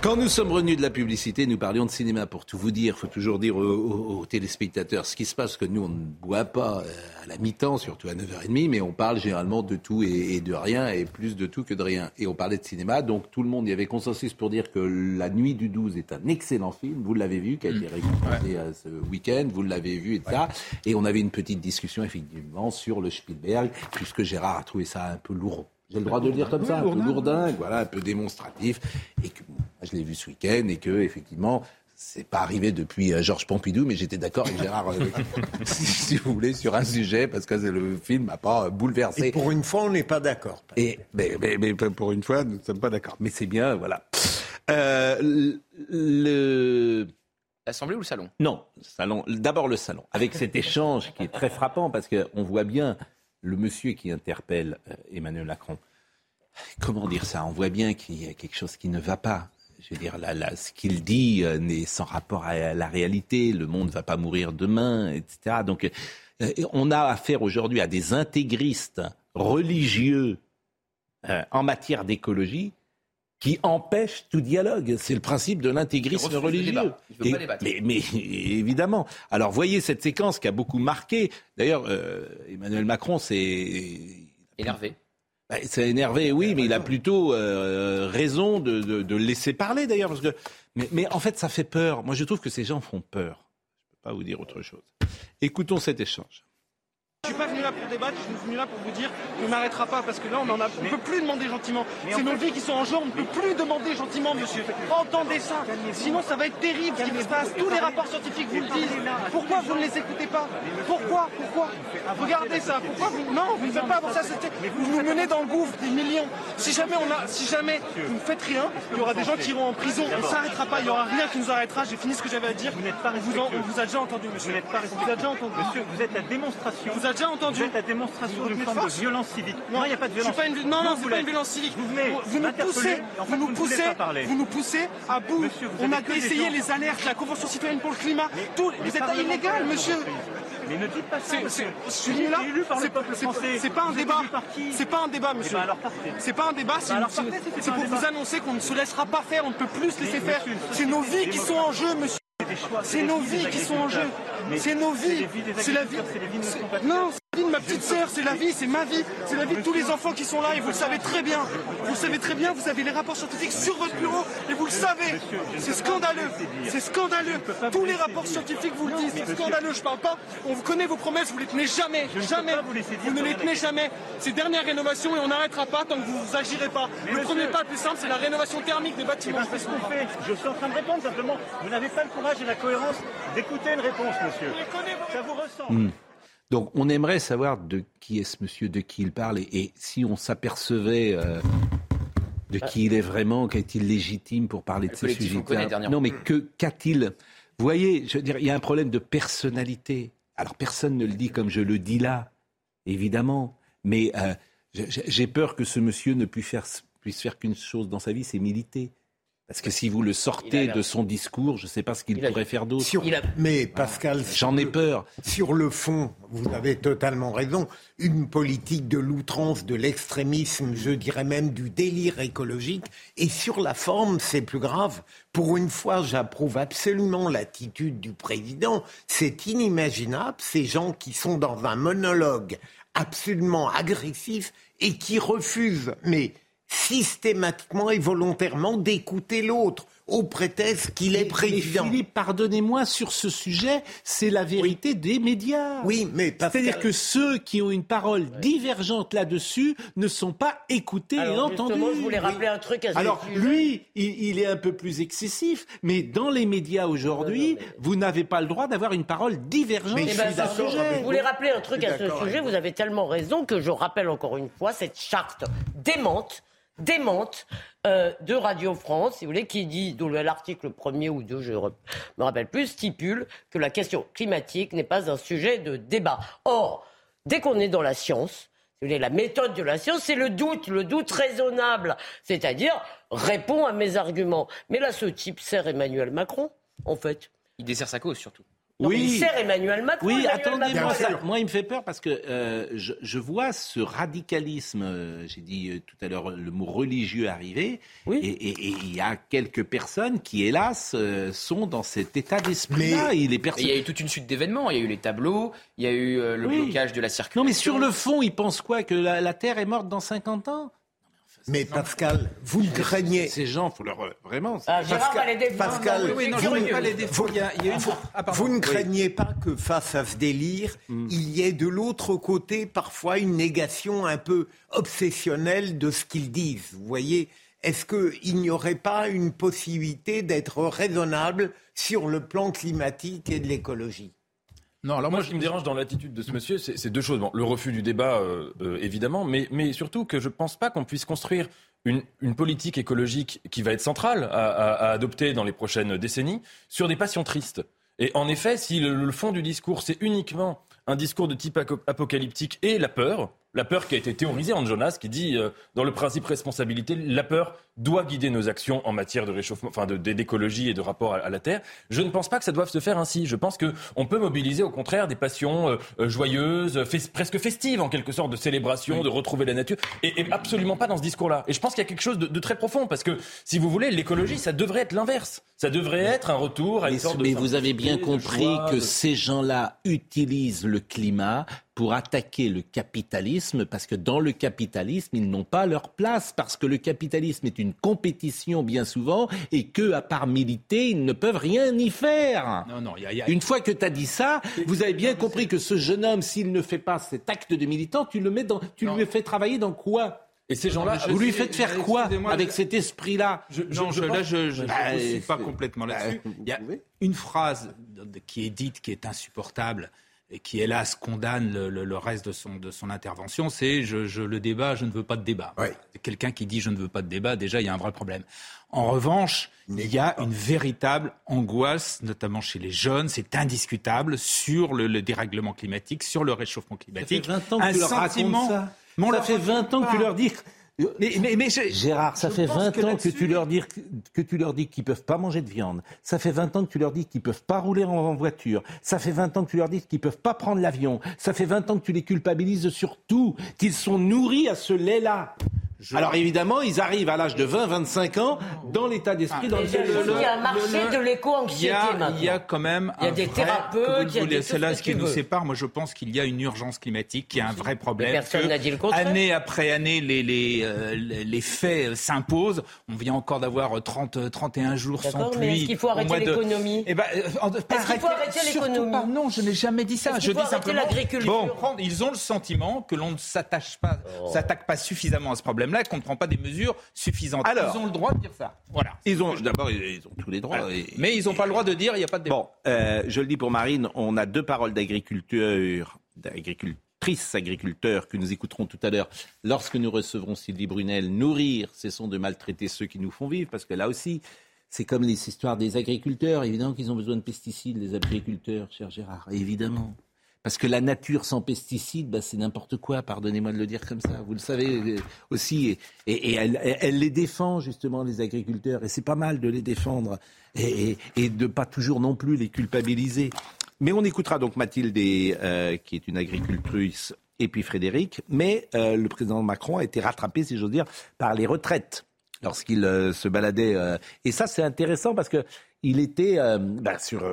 Quand nous sommes revenus de la publicité, nous parlions de cinéma. Pour tout vous dire, il faut toujours dire aux, aux- aux téléspectateurs ce qui se passe, que nous, on ne boit pas euh, à la mi-temps, surtout à 9h30, mais on parle généralement de tout et, et de rien, et plus de tout que de rien. Et on parlait de cinéma, donc tout le monde, il y avait consensus pour dire que La Nuit du 12 est un excellent film, vous l'avez vu, qui a été récompensé euh, ce week-end, vous l'avez vu, et ça. Et on avait une petite discussion, effectivement, sur le Spielberg, puisque Gérard a trouvé ça un peu lourd. J'ai le droit de le dire comme ça, un peu lourdingue, voilà, un peu démonstratif, et que je l'ai vu ce week-end, et que effectivement, c'est pas arrivé depuis euh, Georges Pompidou, mais j'étais d'accord avec Gérard, euh, si, si vous voulez, sur un sujet, parce que le film n'a pas euh, bouleversé. Et pour une fois, on n'est pas d'accord. Et mais, mais- mais pour une fois, nous ne sommes pas d'accord. Mais c'est bien, voilà. Euh, le- le L'Assemblée ou le salon? Non, salon. D'abord le salon, avec cet échange qui est très frappant parce qu'on voit bien le monsieur qui interpelle euh, Emmanuel Macron. Comment dire ça? On voit bien qu'il y a quelque chose qui ne va pas. Je veux dire, là, là, ce qu'il dit euh, n'est sans rapport à la réalité. Le monde ne va pas mourir demain, etc. Donc, euh, on a affaire aujourd'hui à des intégristes religieux en matière d'écologie qui empêchent tout dialogue. C'est le principe de l'intégrisme religieux. Et- mais, mais évidemment. Alors voyez cette séquence qui a beaucoup marqué. D'ailleurs, euh, Emmanuel Macron, c'est Énervé. bah, c'est énervé, oui, mais il a plutôt euh, raison de, de- laisser parler d'ailleurs, parce que mais, mais en fait ça fait peur. Moi je trouve que ces gens font peur. Je peux pas vous dire autre chose. Écoutons cet échange. Je suis pas venu là pour débattre, je suis venu là pour vous dire qu'on n'arrêtera pas parce que là on en a, on peut plus demander gentiment. C'est nos vies qui sont en jeu, on ne peut plus demander gentiment, monsieur. Entendez ça, sinon ça va être terrible ce qui se passe. Tous les rapports scientifiques vous le disent. Pourquoi vous ne les écoutez pas Pourquoi Pourquoi Regardez ça. Pourquoi vous Non, vous ne faites pas ça. c'était- Vous nous menez dans le gouffre des millions. Si jamais on a, si jamais vous ne faites rien, il y aura des gens qui iront en prison. On s'arrêtera pas. Il y aura rien qui nous arrêtera. J'ai fini ce que j'avais à dire. Vous n'êtes pas on vous, en- on vous a déjà entendu, monsieur. Vous n'êtes pas vous a déjà entendu. Monsieur, vous êtes la démonstration. Vous a déjà entendu. Vous êtes la démonstration d'une forme de violence civique. Non, il n'y a pas de violence. Non, non, c'est pas une violence civique. Vous, vous nous poussez, vous nous poussez, vous nous poussez à bout. on a essayé les alertes, la Convention citoyenne pour le climat. Tout, vous êtes illégal, monsieur. Mais ne dites pas ça. Je suis venu là. c'est- pas un débat. C'est pas un débat, monsieur. C'est pas un débat. C'est pour vous annoncer qu'on ne se laissera pas faire. On ne peut plus se laisser faire. C'est nos vies qui sont en jeu, monsieur. C'est nos vies qui sont en jeu. C'est nos vies. C'est la vie. Non, de ma petite sœur. C'est la vie. C'est ma vie. C'est la vie de tous les enfants qui sont là. Et vous le savez très bien. Vous le savez très bien. Vous avez les rapports scientifiques sur votre bureau. Et vous le savez. C'est scandaleux. C'est scandaleux. Tous les rapports scientifiques vous le disent. C'est scandaleux. Je parle pas. On vous connaît vos promesses. Vous les tenez jamais. Jamais. Vous ne les tenez jamais. Ces dernières rénovations et on n'arrêtera pas tant que vous agirez pas. Le premier pas le plus simple, c'est la rénovation thermique des bâtiments. C'est ce qu'on fait. Je suis en train de répondre simplement. Vous n'avez pas le courage et la cohérence d'écouter une réponse, monsieur. Ça vous ressemble. Donc on aimerait savoir de qui est ce monsieur, de qui il parle, et, et si on s'apercevait euh, de qui il est vraiment, qu'est-il légitime pour parler de ces sujets. Non mais que qu'a-t-il Vous voyez, je veux dire, il y a un problème de personnalité. Alors personne ne le dit comme je le dis là, évidemment, mais euh, j'ai- j'ai peur que ce monsieur ne puisse faire, puisse faire qu'une chose dans sa vie, c'est militer. Parce que si vous le sortez de son discours, je ne sais pas ce qu'il pourrait faire d'autre. Sur- Mais Pascal, J'en ai peur. Sur le fond, vous avez totalement raison. Une politique de l'outrance, de l'extrémisme, je dirais même du délire écologique. Et sur la forme, c'est plus grave. Pour une fois, j'approuve absolument l'attitude du président. C'est inimaginable, ces gens qui sont dans un monologue absolument agressif et qui refusent, mais systématiquement et volontairement, d'écouter l'autre au prétexte qu'il est président. Philippe, pardonnez-moi, sur ce sujet, c'est la vérité des médias. Oui, mais C'est-à-dire que ceux qui ont une parole divergente là-dessus ne sont pas écoutés Alors, et entendus. justement, je voulais rappeler un truc à ce Alors, sujet. lui, il, il est un peu plus excessif, mais dans les médias aujourd'hui, vous n'avez pas le droit d'avoir une parole divergente Eh sur ben, pardon, sujet. Je voulais rappeler un truc à ce sujet. Vous avez tellement raison que je rappelle encore une fois cette charte démente, démente euh, de Radio France, si vous voulez, qui dit, dont l'article premier ou deux, je me rappelle plus, stipule que la question climatique n'est pas un sujet de débat. Or, dès qu'on est dans la science, la méthode de la science, c'est le doute, le doute raisonnable. C'est-à-dire, réponds à mes arguments. Mais là, ce type sert Emmanuel Macron, en fait. Il dessert sa cause surtout. Non, mais il sert Emmanuel Macron. Oui, attendez, moi, ça- moi, il me fait peur parce que euh, je, je vois ce radicalisme, euh, j'ai dit euh, tout à l'heure le mot religieux arriver, et, et- il y a quelques personnes qui, hélas, euh, sont dans cet état d'esprit-là. Et personnes... il y a eu toute une suite d'événements. Il y a eu les tableaux, il y a eu euh, le Oui. blocage de la circulation. Non, mais sur le fond, ils pensent quoi? Que la, la Terre est morte dans 50 ans? Mais Pascal, vous ne craignez. Ces gens, faut leur. Vraiment. Ah, Gérard va les défendre. Pascal, Oui, oui, non, je vous, ne pas les défendre. Il y a- il y a une- Ah, pardon. vous ne Oui. craignez pas que face à ce délire, il y ait de l'autre côté parfois une négation un peu obsessionnelle de ce qu'ils disent. Vous voyez, est-ce qu'il n'y aurait pas une possibilité d'être raisonnable sur le plan climatique et de l'écologie? Non, alors moi, ce qui me dérange dans l'attitude de ce monsieur, c'est deux choses. Bon, le refus du débat, euh, euh, évidemment, mais, mais surtout que je ne pense pas qu'on puisse construire une, une politique écologique qui va être centrale à, à- à adopter dans les prochaines décennies sur des passions tristes. Et en effet, si le, le fond du discours, c'est uniquement un discours de type apocalyptique et la peur, la peur qui a été théorisée en Jonas, qui dit euh, dans le principe responsabilité, la peur doit guider nos actions en matière de réchauffement, enfin d'écologie et de rapport à, à la Terre. Je ne pense pas que ça doive se faire ainsi. Je pense que on peut mobiliser au contraire des passions euh, euh, joyeuses, fes- presque festives en quelque sorte, de célébration, de retrouver la nature, et, et absolument pas dans ce discours-là. Et je pense qu'il y a quelque chose de, de très profond, parce que si vous voulez, l'écologie, ça devrait être l'inverse. Ça devrait être un retour à une Mais, sorte de mais vous avez bien compris que de- ces gens-là utilisent le climat pour attaquer le capitalisme, parce que dans le capitalisme, ils n'ont pas leur place, parce que le capitalisme est une compétition bien souvent, et que, à part militer, ils ne peuvent rien y faire. Non, non, il y a- il y a- Une fois que tu as dit ça, vous avez bien compris que ce jeune homme, s'il ne fait pas cet acte de militant, tu le mets dans, tu lui fais travailler dans quoi? Et ces gens-là, vous lui faites faire quoi avec je- cet esprit-là? non, je, là, je je Bah, ne suis pas complètement là-dessus. bah, Il y a une phrase qui est dite, qui est insupportable et qui, hélas, condamne le, le- le reste de son, de son intervention, c'est je, je- le débat, je ne veux pas de débat. Quelqu'un qui dit je ne veux pas de débat, déjà, il y a un vrai problème. En revanche, il y a une véritable angoisse, notamment chez les jeunes, c'est indiscutable, sur le, le dérèglement climatique, sur le réchauffement climatique. Ça fait 20 ans que un tu leur sentiment... racontes ça. Mais on ça fait raconte 20 ans que tu leur dis. Mais, mais, mais je- Gérard, ça fait pense 20 que ans que tu leur dis que tu leur dis qu'ils peuvent pas manger de viande. Ça fait 20 ans que tu leur dis qu'ils peuvent pas rouler en, en voiture. Ça fait 20 ans que tu leur dis qu'ils peuvent pas prendre l'avion. Ça fait 20 ans que tu les culpabilises sur tout, qu'ils sont nourris à ce lait-là. Alors évidemment, ils arrivent à l'âge de 20, 25 ans dans l'état d'esprit dans Et lequel je trouve qu'il y a un marché de Il l'éco-anxiété maintenant. il y a quand même Il y a un des vrai- thérapeutes, il y a voulez- des C'est là ce ce qui nous sépare. Moi, je pense qu'il y a une urgence climatique, qu'il y a un vrai problème. personne n'a dit le contraire. Année après année, les, les, euh, les les faits euh, s'imposent. On vient encore d'avoir euh, 30, euh, 31 jours sans D'accord, pluie. mais est-ce qu'il faut au arrêter mois de- l'économie Eh ben, Est-ce qu'il faut arrêter l'économie. Non, je n'ai jamais dit ça. Je dis simplement. Bon, ils ont le sentiment que l'on ne s'attache pas, s'attaque pas suffisamment à ce problème-là, qu'on ne prend pas des mesures suffisantes. Alors. ils ont le droit de dire ça. Voilà. Ils ont d'abord ils ont tous les droits. Voilà. et- Mais ils n'ont pas le droit de dire il n'y a pas de débat. Bon, euh, je le dis pour Marine, on a deux paroles d'agriculteurs, d'agricultrices, agriculteurs que nous écouterons tout à l'heure lorsque nous recevrons Sylvie Brunel. Nourrir, cessons de maltraiter ceux qui nous font vivre, parce que là aussi, c'est comme les histoires des agriculteurs. Évidemment qu'ils ont besoin de pesticides, les agriculteurs, cher Gérard, évidemment. Parce que la nature sans pesticides, bah, c'est n'importe quoi, pardonnez-moi de le dire comme ça. Vous le savez euh, aussi. Et, elle, les défend, justement, les agriculteurs. Et c'est pas mal de les défendre. Et, et, de pas toujours non plus les culpabiliser. Mais on écoutera donc Mathilde, euh, qui est une agricultrice, et puis Frédéric. Mais euh, le président Macron a été rattrapé, si j'ose dire, par les retraites lorsqu'il se baladait. et ça, c'est intéressant parce que il était bah, sur.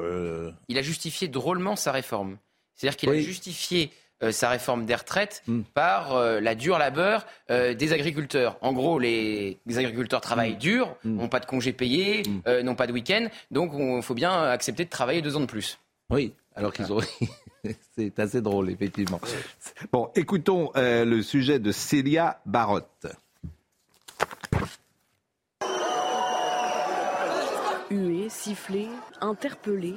Il a justifié drôlement sa réforme. C'est-à-dire qu'il a justifié euh, sa réforme des retraites par euh, la dure labeur euh, des agriculteurs. En gros, les, les agriculteurs travaillent dur, n'ont pas de congés payés, euh, n'ont pas de week-end, donc il faut bien accepter de travailler deux ans de plus. Oui, alors qu'ils ont. C'est assez drôle, effectivement. Bon, écoutons euh, le sujet de Célia Barotte. Hué, sifflé, interpellé,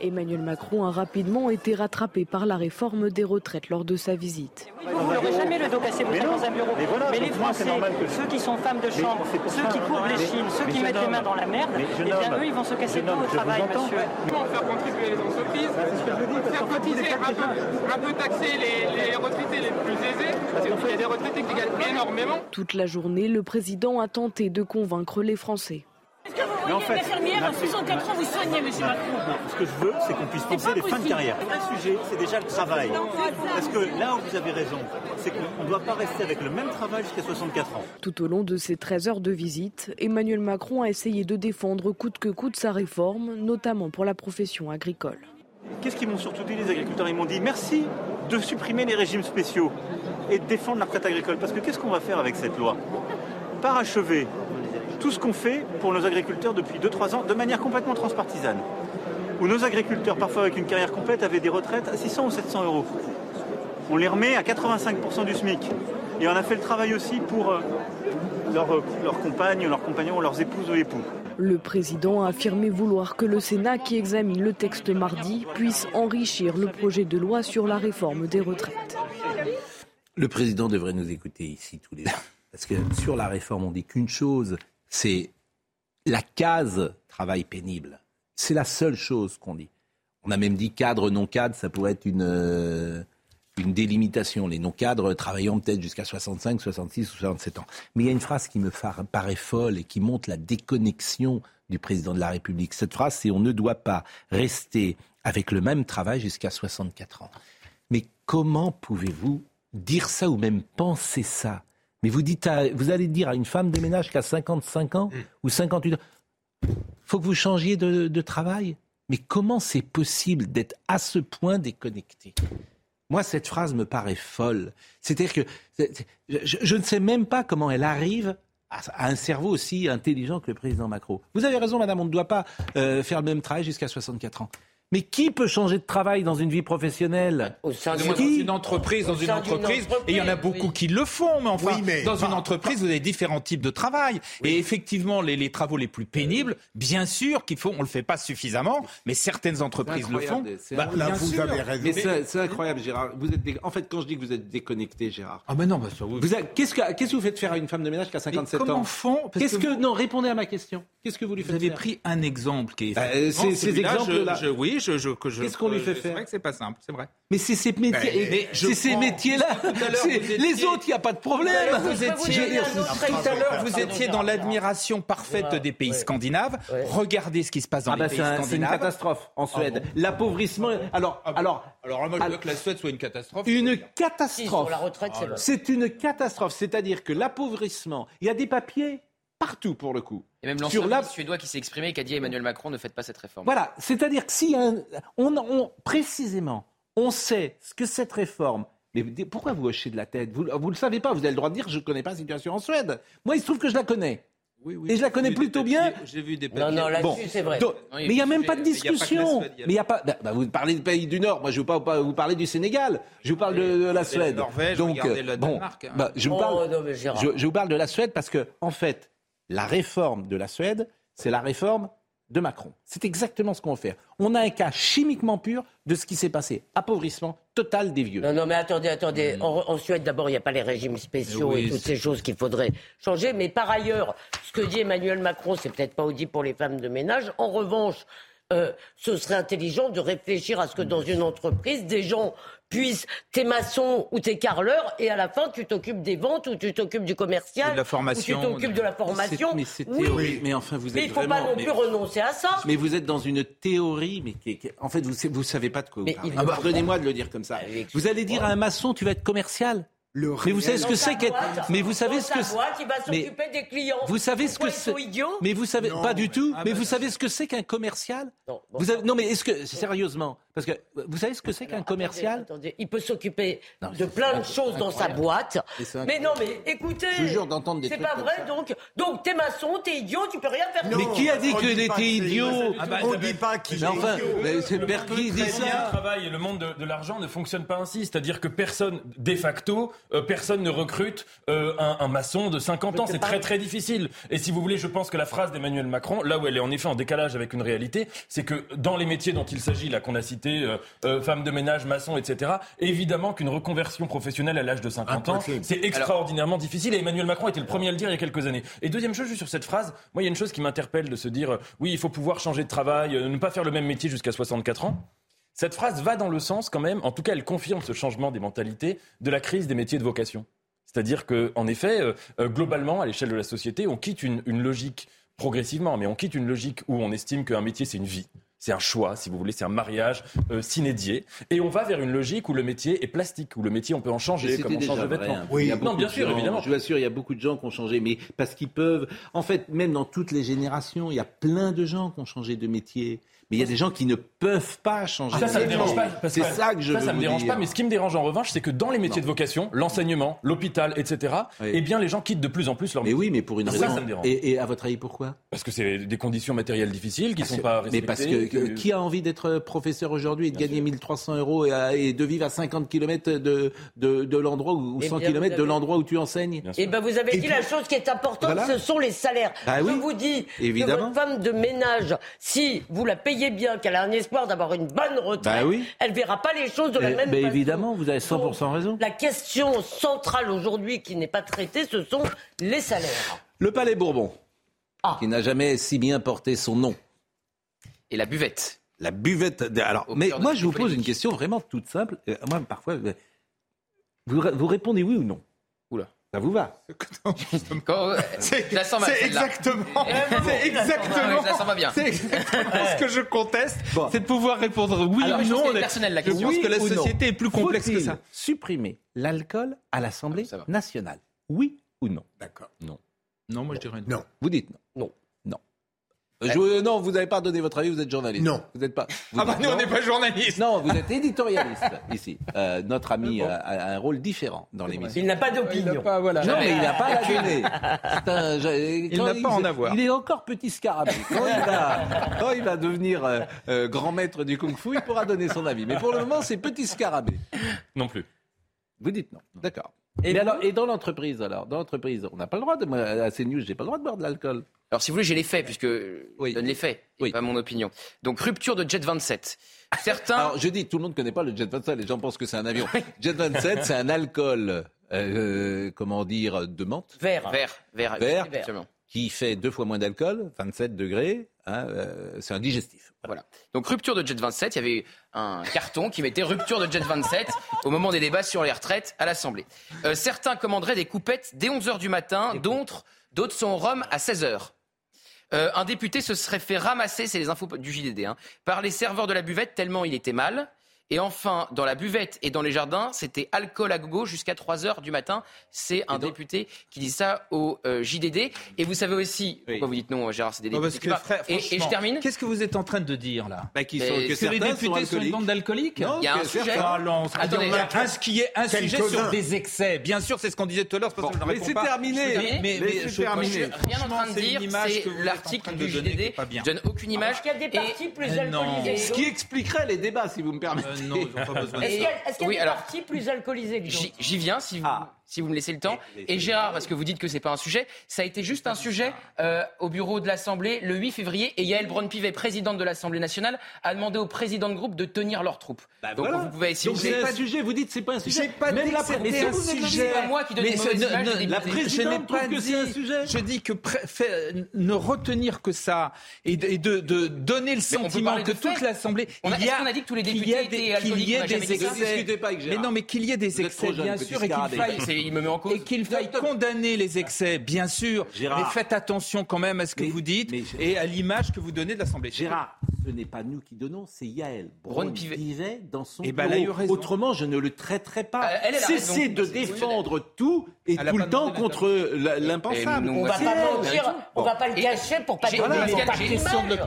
Emmanuel Macron a rapidement été rattrapé par la réforme des retraites lors de sa visite. Vous n'aurez jamais le dos cassé, vous Mais non. dans un bureau. Mais voilà, les moi, c'est Français, normal que- ceux qui sont femmes de Mais chambre, ceux qui courbent les Mais- chines, ceux mais qui mettent les homme. mains dans la merde, Mais eh bien eux, ils vont se casser Jeune le dos homme, au travail, monsieur. Comment faire contribuer les entreprises, faire cotiser un peu, taxer les, les retraités les plus aisés, qu'il y a des retraités qui gagnent énormément. Toute la journée, le président a tenté de convaincre les Français. Mais en fait, infirmière à ma- 64 ans vous soignez, monsieur Macron Non, ce que je veux, c'est qu'on puisse penser les fins de possible. carrière. Le vrai sujet, c'est déjà le travail. Parce que là où vous avez raison, c'est qu'on ne doit pas rester avec le même travail jusqu'à 64 ans. Tout au long de ces 13 heures de visite, Emmanuel Macron a essayé de défendre coûte que coûte sa réforme, notamment pour la profession agricole. Qu'est-ce qu'ils m'ont surtout dit les agriculteurs? Ils m'ont dit merci de supprimer les régimes spéciaux et de défendre la retraite agricole. Parce que qu'est-ce qu'on va faire avec cette loi? Parachever tout ce qu'on fait pour nos agriculteurs depuis 2-3 ans de manière complètement transpartisane. Où nos agriculteurs, parfois avec une carrière complète, avaient des retraites à 600 ou 700 euros. On les remet à 85% du SMIC. Et on a fait le travail aussi pour euh, leurs euh, leurs compagnes, leurs compagnons, leurs épouses ou époux. Le président a affirmé vouloir que le Sénat, qui examine le texte mardi, puisse enrichir le projet de loi sur la réforme des retraites. Le président devrait nous écouter ici tous les deux. Parce que sur la réforme, on dit qu'une chose, c'est la case travail pénible. C'est la seule chose qu'on dit. On a même dit cadre, non cadre, ça pourrait être une, euh, une délimitation. Les non-cadres travaillant peut-être jusqu'à 65, 66 ou 67 ans. Mais il y a une phrase qui me paraît folle et qui montre la déconnexion du président de la République. Cette phrase, c'est on ne doit pas rester avec le même travail jusqu'à 64 ans. Mais comment pouvez-vous dire ça ou même penser ça? Mais vous, dites à- vous allez dire à une femme de ménage qui a 55 ans ou 58 ans, faut que vous changiez de, de travail. Mais comment c'est possible d'être à ce point déconnecté? Moi, cette phrase me paraît folle. C'est-à-dire que je, je, ne sais même pas comment elle arrive à, un cerveau aussi intelligent que le président Macron. Vous avez raison, madame, on ne doit pas euh, faire le même travail jusqu'à 64 ans. Mais qui peut changer de travail dans une vie professionnelle Au sein d'une entreprise, dans une entreprise, et il y en a beaucoup qui le font, mais enfin, dans une entreprise, vous avez différents types de travail. Et effectivement, les, les, travaux les plus pénibles, bien sûr qu'il faut, on le fait pas suffisamment, mais certaines entreprises le font. Bah, là, vous avez raison. Mais c'est incroyable, Gérard. Vous êtes En fait, quand je dis que vous êtes déconnecté, Gérard. Ah ben non, bah, vous... qu'est-ce que qu'est-ce que vous faites faire à une femme de ménage qui a 57 mais comment ans font? Qu'est-ce que... non Répondez à ma question. Qu'est-ce que vous lui faites Vous avez faire pris un exemple qui est. Bah, ces exemples-là. Oui, Qu'est-ce qu'on lui fait faire C'est vrai que c'est pas simple, c'est vrai. Mais c'est ces métiers, c'est ces métiers-là. Les autres, il n'y a pas de problème. Vous étiez, tout à l'heure, vous étiez dans l'admiration parfaite des pays scandinaves. Regardez ce qui se passe dans ah les bah pays scandinaves. C'est une catastrophe en Suède. L'appauvrissement. Alors, alors, alors, moi, je veux que la Suède soit une catastrophe. Une catastrophe. la retraite, c'est C'est une catastrophe. C'est-à-dire que l'appauvrissement, il y a des papiers partout pour le coup. Et même l'ancien la... suédois qui s'est exprimé et qui a dit à Emmanuel Macron ne faites pas cette réforme. Voilà, c'est-à-dire que si un, on, on, précisément on sait ce que cette réforme. Mais pourquoi vous hochez de la tête? Vous ne le savez pas, vous avez le droit de dire je ne connais pas la situation en Suède. Moi, il se trouve que je la connais. Oui, oui, et je la connais plutôt bien. J'ai vu des papiers. Non, non, là-dessus, bon. c'est vrai. Donc, mais il n'y a même pas de discussion. Mais il y a pas. Bah, vous parlez du pays du Nord. Moi, je ne veux pas vous parler du Sénégal. Je vous parle de, de la Suède. Norvège, Donc, le bon, Danemark, hein. bah, je, vous Oh, non, je vous parle de la Suède parce que, en fait, la réforme de la Suède, c'est la réforme de Macron. C'est exactement ce qu'on va faire. On a un cas chimiquement pur de ce qui s'est passé. Appauvrissement total des vieux. Non, non, mais attendez, attendez. En, en Suède, d'abord, il n'y a pas les régimes spéciaux Oui, et toutes ces choses qu'il faudrait changer. Mais par ailleurs, ce que dit Emmanuel Macron, c'est peut-être pas audible pour les femmes de ménage. En revanche, euh, ce serait intelligent de réfléchir à ce que dans une entreprise, des gens puissent, t'es maçon ou t'es carreleur, et à la fin, tu t'occupes des ventes ou tu t'occupes du commercial, De la formation, ou tu t'occupes de la formation. Mais c'est Oui, théorique. Mais enfin, vous êtes mais il ne faut vraiment. pas non mais- plus renoncer à ça. Mais vous êtes dans une théorie, mais qui est- qui en fait, vous ne savez pas de quoi vous parlez. Pardonnez-moi de le dire comme ça. Vous allez dire à un maçon, tu vas être commercial. Le Mais vous savez ce que c'est qu'être. Mais vous savez ce que il va Mais s'occuper des clients. Vous savez ce que c'est. Mais vous savez Non, pas du tout. Ah mais bah vous savez ce que c'est qu'un commercial Non, bon, vous avez- Non, mais est-ce que sérieusement, parce que vous savez ce que c'est qu'un commercial attendez, attendez, il peut s'occuper Non, de plein de choses dans sa boîte. Mais non, mais écoutez, Je jure d'entendre des c'est pas vrai. ça. Donc, donc t'es maçon, t'es idiot, tu peux rien faire. Mais qui a dit qu'il était idiot Ah bah, on dit pas qu'il Mais est enfin, idiot. mais c'est qui dit Le monde du ça travail et le monde de, de l'argent ne fonctionnent pas ainsi. C'est-à-dire que personne, de facto, euh, personne ne recrute euh, un, un maçon de 50 ans. C'est très très difficile. Et si vous voulez, je pense que la phrase d'Emmanuel Macron, là où elle est en effet en décalage avec une réalité, c'est que dans les métiers dont il s'agit, là qu'on a cité, euh, euh, femme de ménage, maçon, etc., évidemment qu'une reconversion professionnelle à l'âge de 50 ans, c'est extraordinairement difficile. Et Emmanuel Macron était le premier à le dire il y a quelques années. Et deuxième chose, juste sur cette phrase, moi il y a une chose qui m'interpelle de se dire, euh, oui, il faut pouvoir changer de travail, ne pas faire le même métier jusqu'à 64 ans. Cette phrase va dans le sens quand même, en tout cas elle confirme ce changement des mentalités de la crise des métiers de vocation. C'est-à-dire que, en effet, euh, globalement, à l'échelle de la société, on quitte une, une logique progressivement, mais on quitte une logique où on estime qu'un métier c'est une vie. C'est un choix, si vous voulez, c'est un mariage euh. Et on va vers une logique où le métier est plastique, où le métier, on peut en changer comme on change de vêtements. Y a non, bien sûr, gens, évidemment. Je vous assure, il y a beaucoup de gens qui ont changé, mais parce qu'ils peuvent. En fait, même dans toutes les générations, il y a plein de gens qui ont changé de métier. Mais il y a des gens qui ne peuvent pas changer Ça, ça de me dérange pas. C'est ça que je ça, veux ça me vous dérange dire. pas. Mais ce qui me dérange en revanche, c'est que dans les métiers de vocation, l'enseignement, l'hôpital, etc., Oui. eh bien, les gens quittent de plus en plus leur Mais métier. oui, mais pour une Ça, raison. ça me dérange. et, et à votre avis, pourquoi? Parce que c'est des conditions matérielles difficiles qui ne sont pas Mais respectées. parce que, que- qui a envie d'être professeur aujourd'hui et de gagner 1300 euros et, à- et de vivre à 50 km de, de, de l'endroit ou Eh 100 bien, km de l'endroit où tu enseignes? Bien sûr. Et ben vous avez dit la chose qui est importante, ce sont les salaires. Bah Je vous dis votre femme de ménage, si vous la payez bien, qu'elle a un espoir d'avoir une bonne retraite, Bah oui. elle verra pas les choses de la même façon. évidemment, vous avez 100% raison. La question centrale aujourd'hui qui n'est pas traitée, ce sont les salaires. Le Palais Bourbon, Ah. qui n'a jamais si bien porté son nom. Et la buvette. La buvette. de- Alors, Au mais moi, je vous pose une question vraiment toute simple. Euh, moi, parfois, euh, vous, vous répondez oui ou non? Oula. Ça vous va Quand- C'est c'est exactement, c'est exactement, c'est exactement ce que je conteste, c'est de pouvoir répondre oui Alors, ou je pense non. qu'elle est personnelle, la Je question. que la non société est plus complexe que ça. Supprimer l'alcool à l'Assemblée va. nationale? Oui ou non? D'accord. Non, moi je dirais Non. Vous dites non. Non. Non. Euh, non, vous n'avez pas donné votre avis, vous êtes journaliste. Non. Vous n'êtes pas. Ah bah nous, on n'est pas journaliste. Non, vous êtes éditorialiste ici. Euh, notre ami ah euh, a, un rôle différent dans l'émission. Il n'a pas d'opinion. Non, mais il n'a pas la donner. Il n'a pas en avoir. Il est encore petit scarabée. Quand il va, devenir grand maître du kung-fu, il pourra donner son avis. Mais pour le moment, c'est petit scarabée. Non plus. Vous dites non. D'accord. Et, dans l'entreprise, alors Dans l'entreprise, on n'a pas le droit de. Moi, à CNews, j'ai pas le droit de boire de l'alcool. Alors, si vous voulez, j'ai les faits, puisque je donne les faits, oui. pas mon opinion. Donc, rupture de Jet 27. Certains. Alors, je dis, tout le monde ne connaît pas le Jet 27, les gens pensent que c'est un avion. Jet 27, c'est un alcool, euh, euh, comment dire, de menthe Vert. Vert, vert, vert, vert qui fait deux fois moins d'alcool, 27 degrés, Hein, euh, c'est un digestif. Voilà. Donc rupture de Jet 27, il y avait un carton qui mettait rupture de Jet 27 au moment des débats sur les retraites à l'Assemblée. Euh, certains commanderaient des coupettes dès 11h du matin, d'autres, sont au Rome à 16h. Euh, un député se serait fait ramasser, c'est les infos du JDD, hein, par les serveurs de la buvette tellement il était mal. Et enfin, dans la buvette et dans les jardins, c'était alcool à gogo jusqu'à 3 heures du matin. C'est un député qui dit ça au euh, JDD. Et vous savez aussi, pourquoi vous dites non, hein, Gérard, c'est des non. Parce que, frère, et, et, je termine. Qu'est-ce que vous êtes en train de dire là? Bah, qu sont, que, que les députés sont, sont une bande d'alcooliques Il y a ah, un sujet. Attendez, a un, qui est un sujet sur des excès. Bien sûr, c'est ce qu'on disait tout à l'heure. Bon, mais c'est terminé. Mais, mais, mais je, terminé. je, suis rien en train de dire. C'est l'article du JDD. Je donne aucune image. Parce qu'il plus alcoolisés. Ce qui expliquerait les débats, si vous me permettez. Euh, est-ce qu'elle est, qu est oui, alors, plus alcoolisée que J'y viens si vous si vous me laissez le temps. Et Gérard, parce que vous dites que c'est pas un sujet, ça a été juste un sujet euh, au bureau de l'Assemblée le 8 février. Et Yael Braun-Pivet, présidente de l'Assemblée nationale, a demandé au président de groupe de tenir leurs troupes. Bah, Donc voilà. vous pouvez essayer. Donc c'est pas un sujet. Vous dites c'est pas un sujet. Pas Même la mais c'est un sujet. Pas moi qui donne mais ne, images, ne, la présidente pas que c'est un sujet. Je dis que euh, ne retenir que ça et de, donner le sentiment que toute l'Assemblée. On a, on a dit que tous les députés étaient alcooliques. Qu'il y ait des excès. Mais non, mais qu'il y ait des excès, bien sûr, et qu'il faille et qu'il faille condamner les excès, bien sûr. Mais faites attention quand même à ce que vous dites et à l'image que vous donnez de l'Assemblée. Gérard, ce n'est pas nous qui donnons, c'est Yael Braun Pivet disait dans son eh ben, et là, Autrement, je ne le traiterai pas. Cessez de défendre tout et tout le temps contre l'impensable. On ne va pas mentir, on va pas le cacher pour pas donner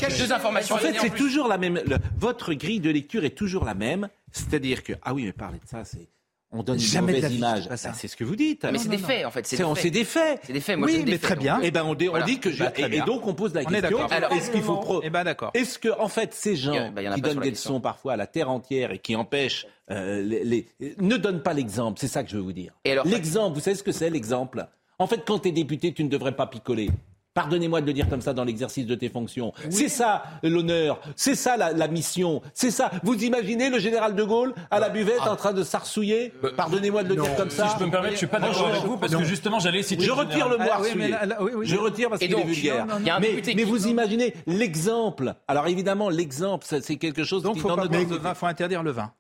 J'ai deux informations. En fait, c'est toujours la même. Votre grille de lecture est toujours la même. C'est-à-dire que, ah oui, mais parler de ça, c'est on donne jamais une mauvaise image. Bah, c'est ce que vous dites. Mais ah, c'est des faits, en fait. C'est des faits. C'est des faits. Oui, mais très bien. Et on, dit, que bah, et, donc on pose la question. Est-ce qu'il faut pro... Et ben d'accord. Est-ce que en fait ces gens bah, qui donnent des leçons parfois à la terre entière et qui empêchent euh, les, ne donnent pas l'exemple. C'est ça que je veux vous dire. L'exemple. Vous savez ce que c'est l'exemple? En fait, quand tu es député, tu ne devrais pas picoler. Pardonnez-moi de le dire comme ça dans l'exercice de tes fonctions. C'est ça l'honneur, c'est ça la, mission, c'est ça. Vous imaginez le général de Gaulle à la buvette en train de sarsouiller? Euh, Pardonnez-moi de le dire comme ça. Si je peux me permettre, je suis pas d'accord avec vous parce que justement j'allais citer. Je retire le ah mot Je retire parce qu'il est vulgaire. Mais, mais, vous imaginez l'exemple. Alors évidemment l'exemple, c'est quelque chose. Donc qui, faut dans notre... faut interdire le vin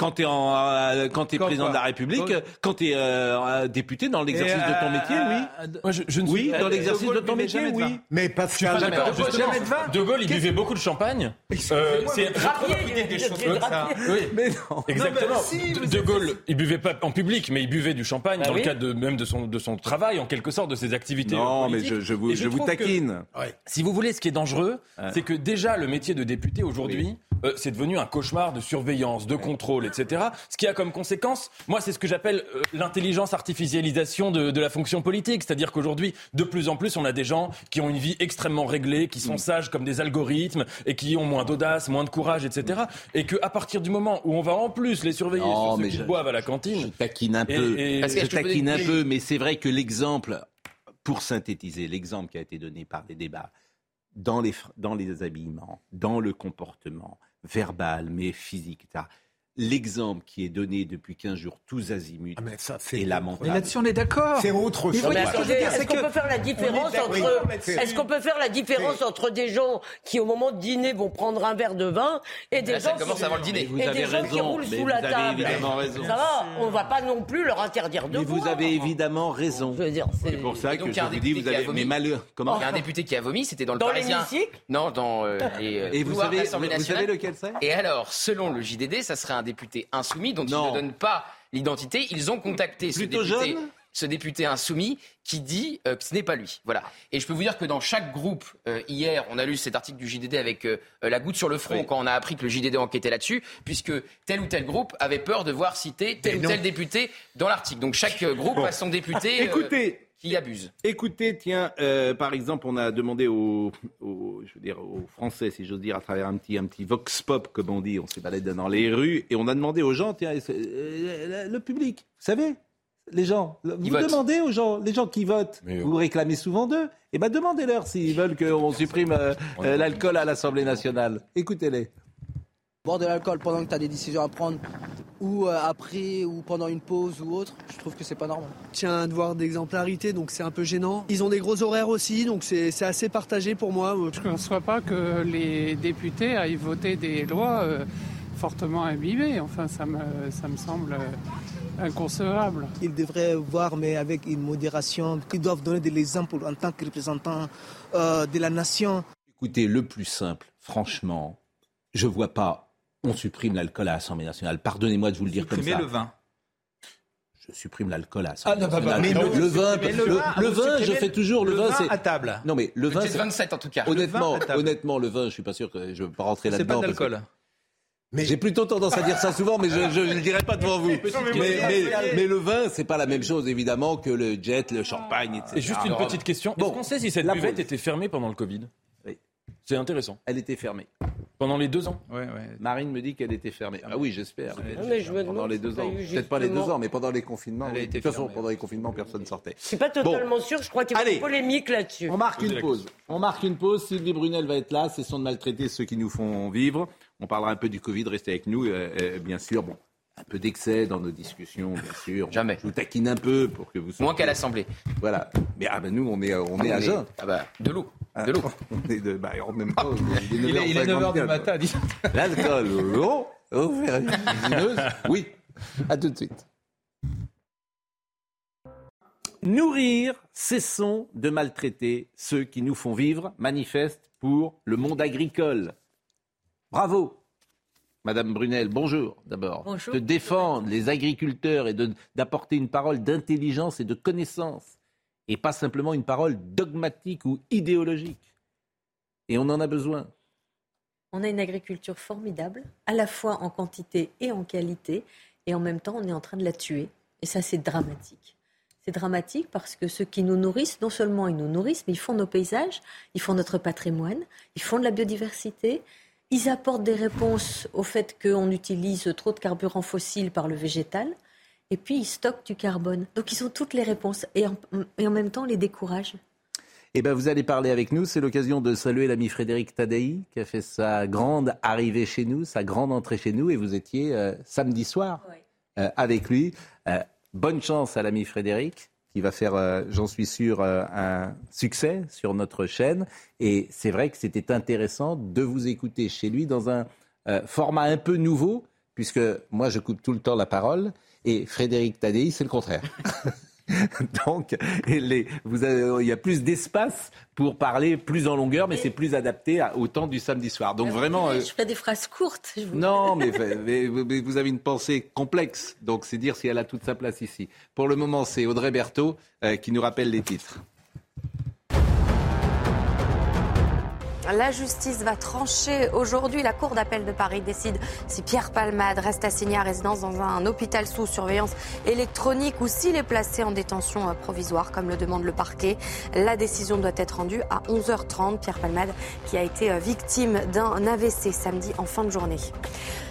quand tu es, euh, président de la République, quand tu es euh, député dans l'exercice de ton métier, oui. Dans l'exercice de, ton métier, oui. Mais Pascal, pas de, de Gaulle, il buvait beaucoup de champagne. Euh, c'est raffiné des choses Exactement. De, Gaulle, il buvait pas en public, mais il buvait du champagne dans le cadre même de son, travail, en quelque sorte, de ses activités. Non, mais je, vous, taquine. Si vous voulez, ce qui est dangereux, c'est que déjà le métier de député aujourd'hui, c'est devenu un cauchemar de surveillance, de contrôle, etc. Ce qui a comme conséquence, moi, c'est ce que j'appelle euh, l'intelligence artificialisation de, la fonction politique. C'est-à-dire qu'aujourd'hui, de plus en plus, on a des gens qui ont une vie extrêmement réglée, qui sont mm. sages comme des algorithmes et qui ont moins d'audace, moins de courage, etc. Et mm. qu'à partir du moment où on va en plus les surveiller non, sur boivent à la cantine, je taquine un peu, et, un peu, mais c'est vrai que l'exemple, pour synthétiser l'exemple qui a été donné par les débats dans les, dans les habillements, dans le comportement verbal, mais physique, etc l'exemple qui est donné depuis 15 jours, tous azimuts, ah mais ça, est, lamentable. Mais là-dessus, on est d'accord. C'est autre chose. Est-ce qu'on peut faire la différence entre Est-ce peut faire la différence entre des gens qui, au moment de dîner, vont prendre un verre de vin et des là, gens ça commence qui, avant le dîner. Vous avez raison, qui roulent sous la table évidemment raison. Ça va, on ne va pas non plus leur interdire de mais. Vous avez évidemment raison. C'est pour ça que je vous dis, vous avez mais malheur. Il y a un député qui a vomi, c'était dans le Parisien. Non, dans les. Et euh, vous savez lequel c'est? Et alors, selon le JDD, ça sera un député insoumis dont ils ne donnent pas l'identité. Ils ont contacté ce Plutôt député. jeune ce député insoumis qui dit euh, que ce n'est pas lui. Voilà. Et je peux vous dire que dans chaque groupe, euh, hier, on a lu cet article du JDD avec euh, la goutte sur le front quand on a appris que le JDD enquêtait là-dessus, puisque tel ou tel groupe avait peur de voir citer tel ou tel député dans l'article. Donc chaque groupe a son député. Écoutez. Qui abuse. Écoutez, tiens, par exemple, on a demandé aux, je veux dire, aux Français, si j'ose dire, à travers un petit, un petit vox pop, comme on dit, on s'est baladé dans les rues, et on a demandé aux gens, tiens, le public, vous savez, les gens. vous demandez aux gens, les gens qui votent, vous réclamez souvent d'eux. Eh bien, demandez-leur s'ils veulent qu'on supprime euh, euh, l'alcool à l'Assemblée nationale. Écoutez-les. Boire de l'alcool pendant que tu as des décisions à prendre, ou euh, après, ou pendant une pause ou autre, je trouve que c'est pas normal. Tiens un devoir d'exemplarité, donc c'est un peu gênant. Ils ont des gros horaires aussi, donc c'est assez partagé pour moi. Je ne conçois pas que les députés aillent voter des lois fortement imbibées. Enfin, ça me, ça me semble inconcevable. Ils devraient voir, mais avec une modération, qu'ils doivent donner de l'exemple en tant que représentants euh, de la nation. Écoutez, le plus simple, franchement, je ne vois pas, on supprime l'alcool à l'Assemblée nationale. Pardonnez-moi de vous le dire comme ça. le vin je supprime l'alcool à ah, non, mais le, vin, le, vin, je fais toujours le, vin, c'est à table. Non mais le vin, c'est 27 en tout cas. Honnêtement, le honnêtement, le vin, je suis pas sûr que je veux pas rentrer là-dedans. C'est pas d'alcool. Mais j'ai plutôt tendance à dire ça souvent, mais je ne le dirai pas devant vous. Mais, le vin, c'est pas la même chose évidemment que le jet, le champagne, etc. Et juste une petite question. Est-ce qu'on sait si cette buvette était fermée pendant le Covid? C'est intéressant. Elle était fermée. Pendant les deux ans ouais, ouais. Marine me dit qu'elle était fermée. Ah oui, j'espère. Pendant les deux ans. Peut-être pas les deux ans, mais pendant les confinements. de toute façon, pendant les confinements, personne ne sortait. Je suis pas totalement sûr, je crois qu'il y a une polémique là-dessus. On marque une pause. On marque une pause. Sylvie Brunel va être là. C'est son de maltraiter ceux qui nous font vivre. On parlera un peu du Covid. Restez avec nous, euh, euh, bien sûr. Bon, un peu d'excès dans nos discussions, bien sûr. Jamais. Je vous taquine un peu pour que vous Moins qu'à l'Assemblée. Voilà. Mais ah ben nous, on est, on est à jeun. Ah bah, de l'eau. De l'eau. on est de, bah, en même temps, il, est, 9h du matin. L'alcool, l'eau, oui. À tout de suite. Nourrir, cessons de maltraiter ceux qui nous font vivre, manifeste pour le monde agricole. Bravo Madame Brunel, bonjour d'abord. De défendre les agriculteurs et d'apporter une parole d'intelligence et de connaissance, et pas simplement une parole dogmatique ou idéologique. Et on en a besoin. On a une agriculture formidable, à la fois en quantité et en qualité, et en même temps, on est en train de la tuer. Et ça, c'est dramatique. C'est dramatique parce que ceux qui nous nourrissent, non seulement ils nous nourrissent, mais ils font nos paysages, ils font notre patrimoine, ils font de la biodiversité, ils apportent des réponses au fait qu'on utilise trop de carburant fossile par le végétal. Et puis, ils stockent du carbone. Donc, ils ont toutes les réponses. Et en, et en même temps, on les décourage. Eh bien, vous allez parler avec nous. C'est l'occasion de saluer l'ami Frédéric Tadei, qui a fait sa grande arrivée chez nous, sa grande entrée chez nous. Et vous étiez euh, samedi soir euh, avec lui. Euh, bonne chance à l'ami Frédéric qui va faire, euh, j'en suis sûr, euh, un succès sur notre chaîne. Et c'est vrai que c'était intéressant de vous écouter chez lui dans un euh, format un peu nouveau, puisque moi je coupe tout le temps la parole, et Frédéric Tadei, c'est le contraire. Donc, il y a plus d'espace pour parler plus en longueur, mais c'est plus adapté au temps du samedi soir. Donc vraiment. Je fais des phrases courtes. Non, mais, vous avez une pensée complexe. Donc c'est dire si elle a toute sa place ici. Pour le moment, c'est Audrey Berthaud euh, qui nous rappelle les titres. La justice va trancher aujourd'hui. La Cour d'appel de Paris décide si Pierre Palmade reste assigné à résidence dans un hôpital sous surveillance électronique ou s'il est placé en détention euh, provisoire, comme le demande le parquet. La décision doit être rendue à 11h30. Pierre Palmade, qui a été euh, victime d'un AVC samedi en fin de journée.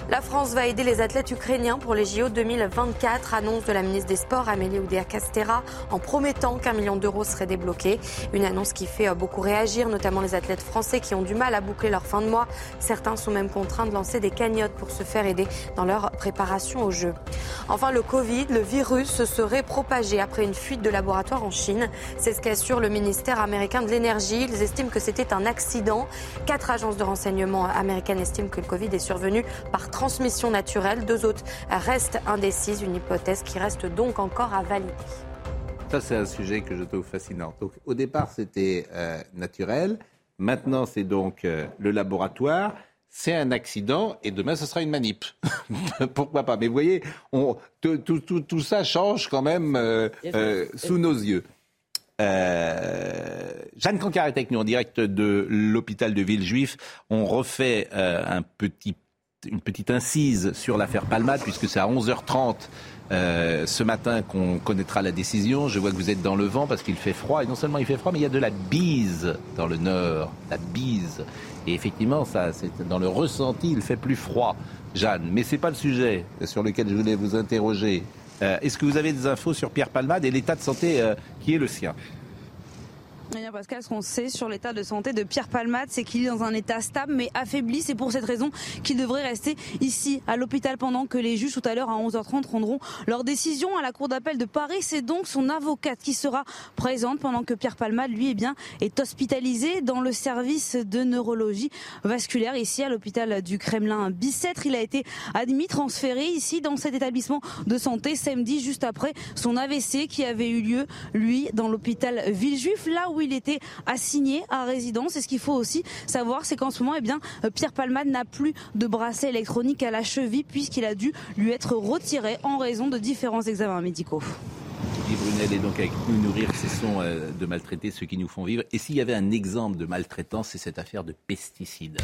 La France va aider les athlètes ukrainiens pour les JO 2024, annonce de la ministre des Sports Amélie Oudéa-Castera, en promettant qu'un million d'euros serait débloqué. Une annonce qui fait beaucoup réagir, notamment les athlètes français qui ont du mal à boucler leur fin de mois. Certains sont même contraints de lancer des cagnottes pour se faire aider dans leur préparation aux Jeux. Enfin, le Covid, le virus se serait propagé après une fuite de laboratoire en Chine. C'est ce qu'assure le ministère américain de l'énergie. Ils estiment que c'était un accident. Quatre agences de renseignement américaines estiment que le Covid est survenu par transmission naturelle. Deux autres restent indécises, une hypothèse qui reste donc encore à valider. Ça, c'est un sujet que je trouve fascinant. Donc, au départ, c'était euh, naturel. Maintenant, c'est donc euh, le laboratoire. c'est un accident et demain ce sera une manip. Pourquoi pas? Mais vous voyez, on, tout, tout, tout, tout, ça change quand même euh, euh, sous nos yeux. Euh, Jeanne Cancar est avec nous en direct de l'hôpital de Villejuif. On refait euh, un petit, une petite incise sur l'affaire Palmade puisque c'est à 11h30 euh, ce matin qu'on connaîtra la décision. Je vois que vous êtes dans le vent parce qu'il fait froid. Et non seulement il fait froid, mais il y a de la bise dans le nord. La bise. Et effectivement, ça, c'est dans le ressenti, il fait plus froid, Jeanne. Mais c'est pas le sujet sur lequel je voulais vous interroger. Euh, est-ce que vous avez des infos sur Pierre Palmade et l'état de santé euh, qui est le sien? Eh bien Pascal, ce qu'on sait sur l'état de santé de Pierre Palmade, c'est qu'il est dans un état stable mais affaibli. C'est pour cette raison qu'il devrait rester ici à l'hôpital pendant que les juges tout à l'heure à 11h30 rendront leur décision à la cour d'appel de Paris. C'est donc son avocate qui sera présente pendant que Pierre Palmade, lui, eh bien, est hospitalisé dans le service de neurologie vasculaire ici à l'hôpital du Kremlin Bicêtre. Il a été admis, transféré ici dans cet établissement de santé samedi juste après son AVC qui avait eu lieu, lui, dans l'hôpital Villejuif, là où il était assigné à résidence. Et ce qu'il faut aussi savoir, c'est qu'en ce moment, eh bien, Pierre Palmade n'a plus de bracelet électronique à la cheville puisqu'il a dû lui être retiré en raison de différents examens médicaux. Yves Brunel est donc avec nous nourrir cessons euh, de maltraiter ceux qui nous font vivre. Et s'il y avait un exemple de maltraitance, c'est cette affaire de pesticides.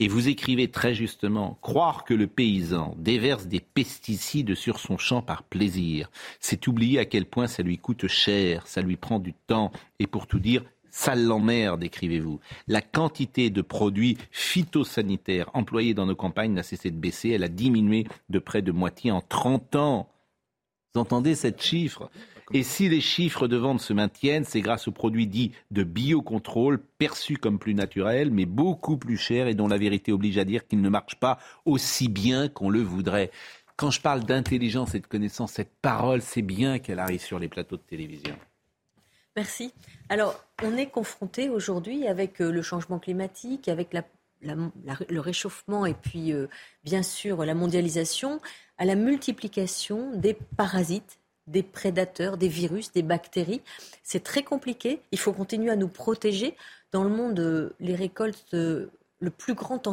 Et vous écrivez très justement, croire que le paysan déverse des pesticides sur son champ par plaisir, c'est oublier à quel point ça lui coûte cher, ça lui prend du temps. Et pour tout dire, ça l'emmerde, écrivez-vous. La quantité de produits phytosanitaires employés dans nos campagnes n'a cessé de baisser. Elle a diminué de près de moitié en 30 ans. Entendez cette chiffre? Et si les chiffres de vente se maintiennent, c'est grâce aux produits dits de biocontrôle, perçus comme plus naturels, mais beaucoup plus chers et dont la vérité oblige à dire qu'ils ne marchent pas aussi bien qu'on le voudrait. Quand je parle d'intelligence et de connaissance, cette parole, c'est bien qu'elle arrive sur les plateaux de télévision. Merci. Alors, on est confronté aujourd'hui avec euh, le changement climatique, avec le réchauffement et puis, euh, bien sûr, la mondialisation, à la multiplication des parasites, des prédateurs, des virus, des bactéries. C'est très compliqué. Il faut continuer à nous protéger. Dans le monde, euh, les récoltes, le plus grand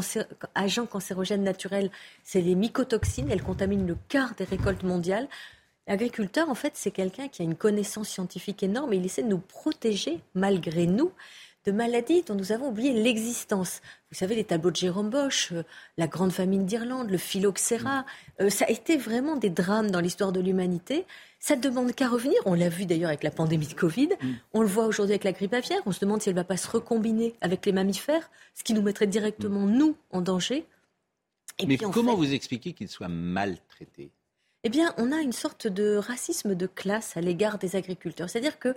agent cancérogène naturel, c'est les mycotoxines. Elles contaminent le quart des récoltes mondiales. L'agriculteur, en fait, c'est quelqu'un qui a une connaissance scientifique énorme et il essaie de nous protéger, malgré nous, de maladies dont nous avons oublié l'existence. Vous savez, les tableaux de Jérôme Bosch, euh, la grande famine d'Irlande, le phylloxéra, euh, ça a été vraiment des drames dans l'histoire de l'humanité. Ça ne demande qu'à revenir. On l'a vu d'ailleurs avec la pandémie de Covid. Mm. On le voit aujourd'hui avec la grippe aviaire. On se demande si elle ne va pas se recombiner avec les mammifères, ce qui nous mettrait directement, mm. nous, en danger. Mais comment vous expliquez qu'il soit maltraité? Eh bien, on a une sorte de racisme de classe à l'égard des agriculteurs. C'est-à-dire que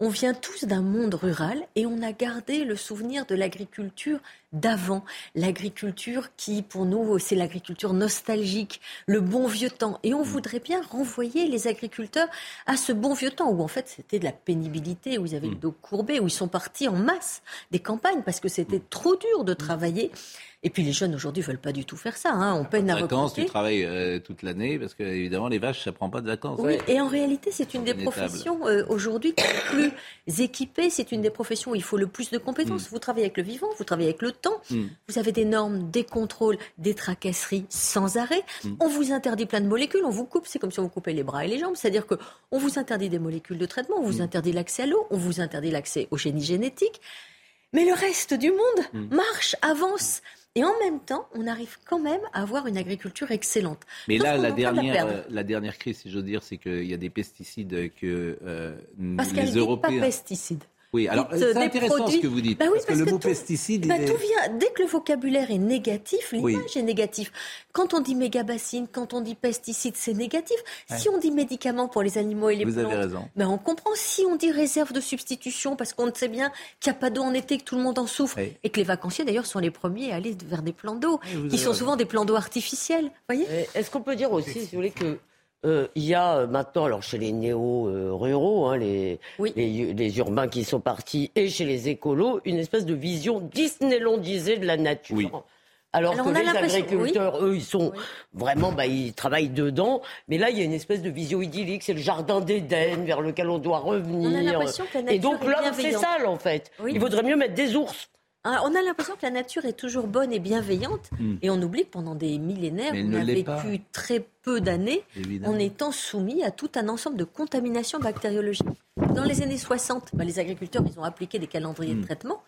on vient tous d'un monde rural et on a gardé le souvenir de l'agriculture d'avant. L'agriculture qui, pour nous, c'est l'agriculture nostalgique, le bon vieux temps. Et on mm. voudrait bien renvoyer les agriculteurs à ce bon vieux temps où, en fait, c'était de la pénibilité, où ils avaient le mm. dos courbé, où ils sont partis en masse des campagnes parce que c'était mm. trop dur de travailler. Et puis les jeunes aujourd'hui veulent pas du tout faire ça. Hein. On peine à vacances, tu travailles euh, toute l'année parce que évidemment les vaches ça prend pas de vacances. Oui, et en réalité c'est une des professions euh, aujourd'hui qui est plus équipée. C'est une des professions où il faut le plus de compétences. Vous travaillez avec le vivant, vous travaillez avec le temps. Mm. Vous avez des normes, des contrôles, des tracasseries sans arrêt. Mm. On vous interdit plein de molécules. On vous coupe. C'est comme si on vous coupait les bras et les jambes. C'est-à-dire que on vous interdit des molécules de traitement. On vous interdit l'accès à l'eau. On vous interdit l'accès au génie génétique. Mais le reste du monde marche, avance. Et en même temps, on arrive quand même à avoir une agriculture excellente. Mais là, la dernière, euh, la, dernière crise, si j'ose dire, c'est qu'il y a des pesticides que euh, Parce les Européens. Pas pesticides. Oui, alors c'est intéressant ce que vous dites. Bah parce, que le mot pesticide. Bah, tout vient, dès que le vocabulaire est négatif, l'image est négative. Quand on dit mégabassine, quand on dit pesticide, c'est négatif. Si on dit médicaments pour les animaux et les vous plantes, avez raison. Ben on comprend. Si on dit réserve de substitution, parce qu'on sait bien qu'il n'y a pas d'eau en été, que tout le monde en souffre, et que les vacanciers d'ailleurs sont les premiers à aller vers des plans d'eau, qui sont souvent des plans d'eau artificiels. Voyez Est-ce qu'on peut dire aussi, si vous voulez, que euh, il y a euh, maintenant, alors chez les néo-ruraux, hein, les, les, urbains qui sont partis, et chez les écolos, une espèce de vision Disneylandisée de la nature. Alors, que les agriculteurs, eux, ils sont vraiment, bah, ils travaillent dedans. Mais là, il y a une espèce de vision idyllique. C'est le jardin d'Éden vers lequel on doit revenir. On a l'impression que la nature Et donc là, c'est sale, en fait. Il vaudrait mieux mettre des ours on a l'impression que la nature est toujours bonne et bienveillante, Mm. et on oublie que pendant des millénaires, Mais on a vécu pas. très peu d'années en étant soumis à tout un ensemble de contaminations bactériologiques. Dans les années 60, bah, les agriculteurs ils ont appliqué des calendriers de traitement.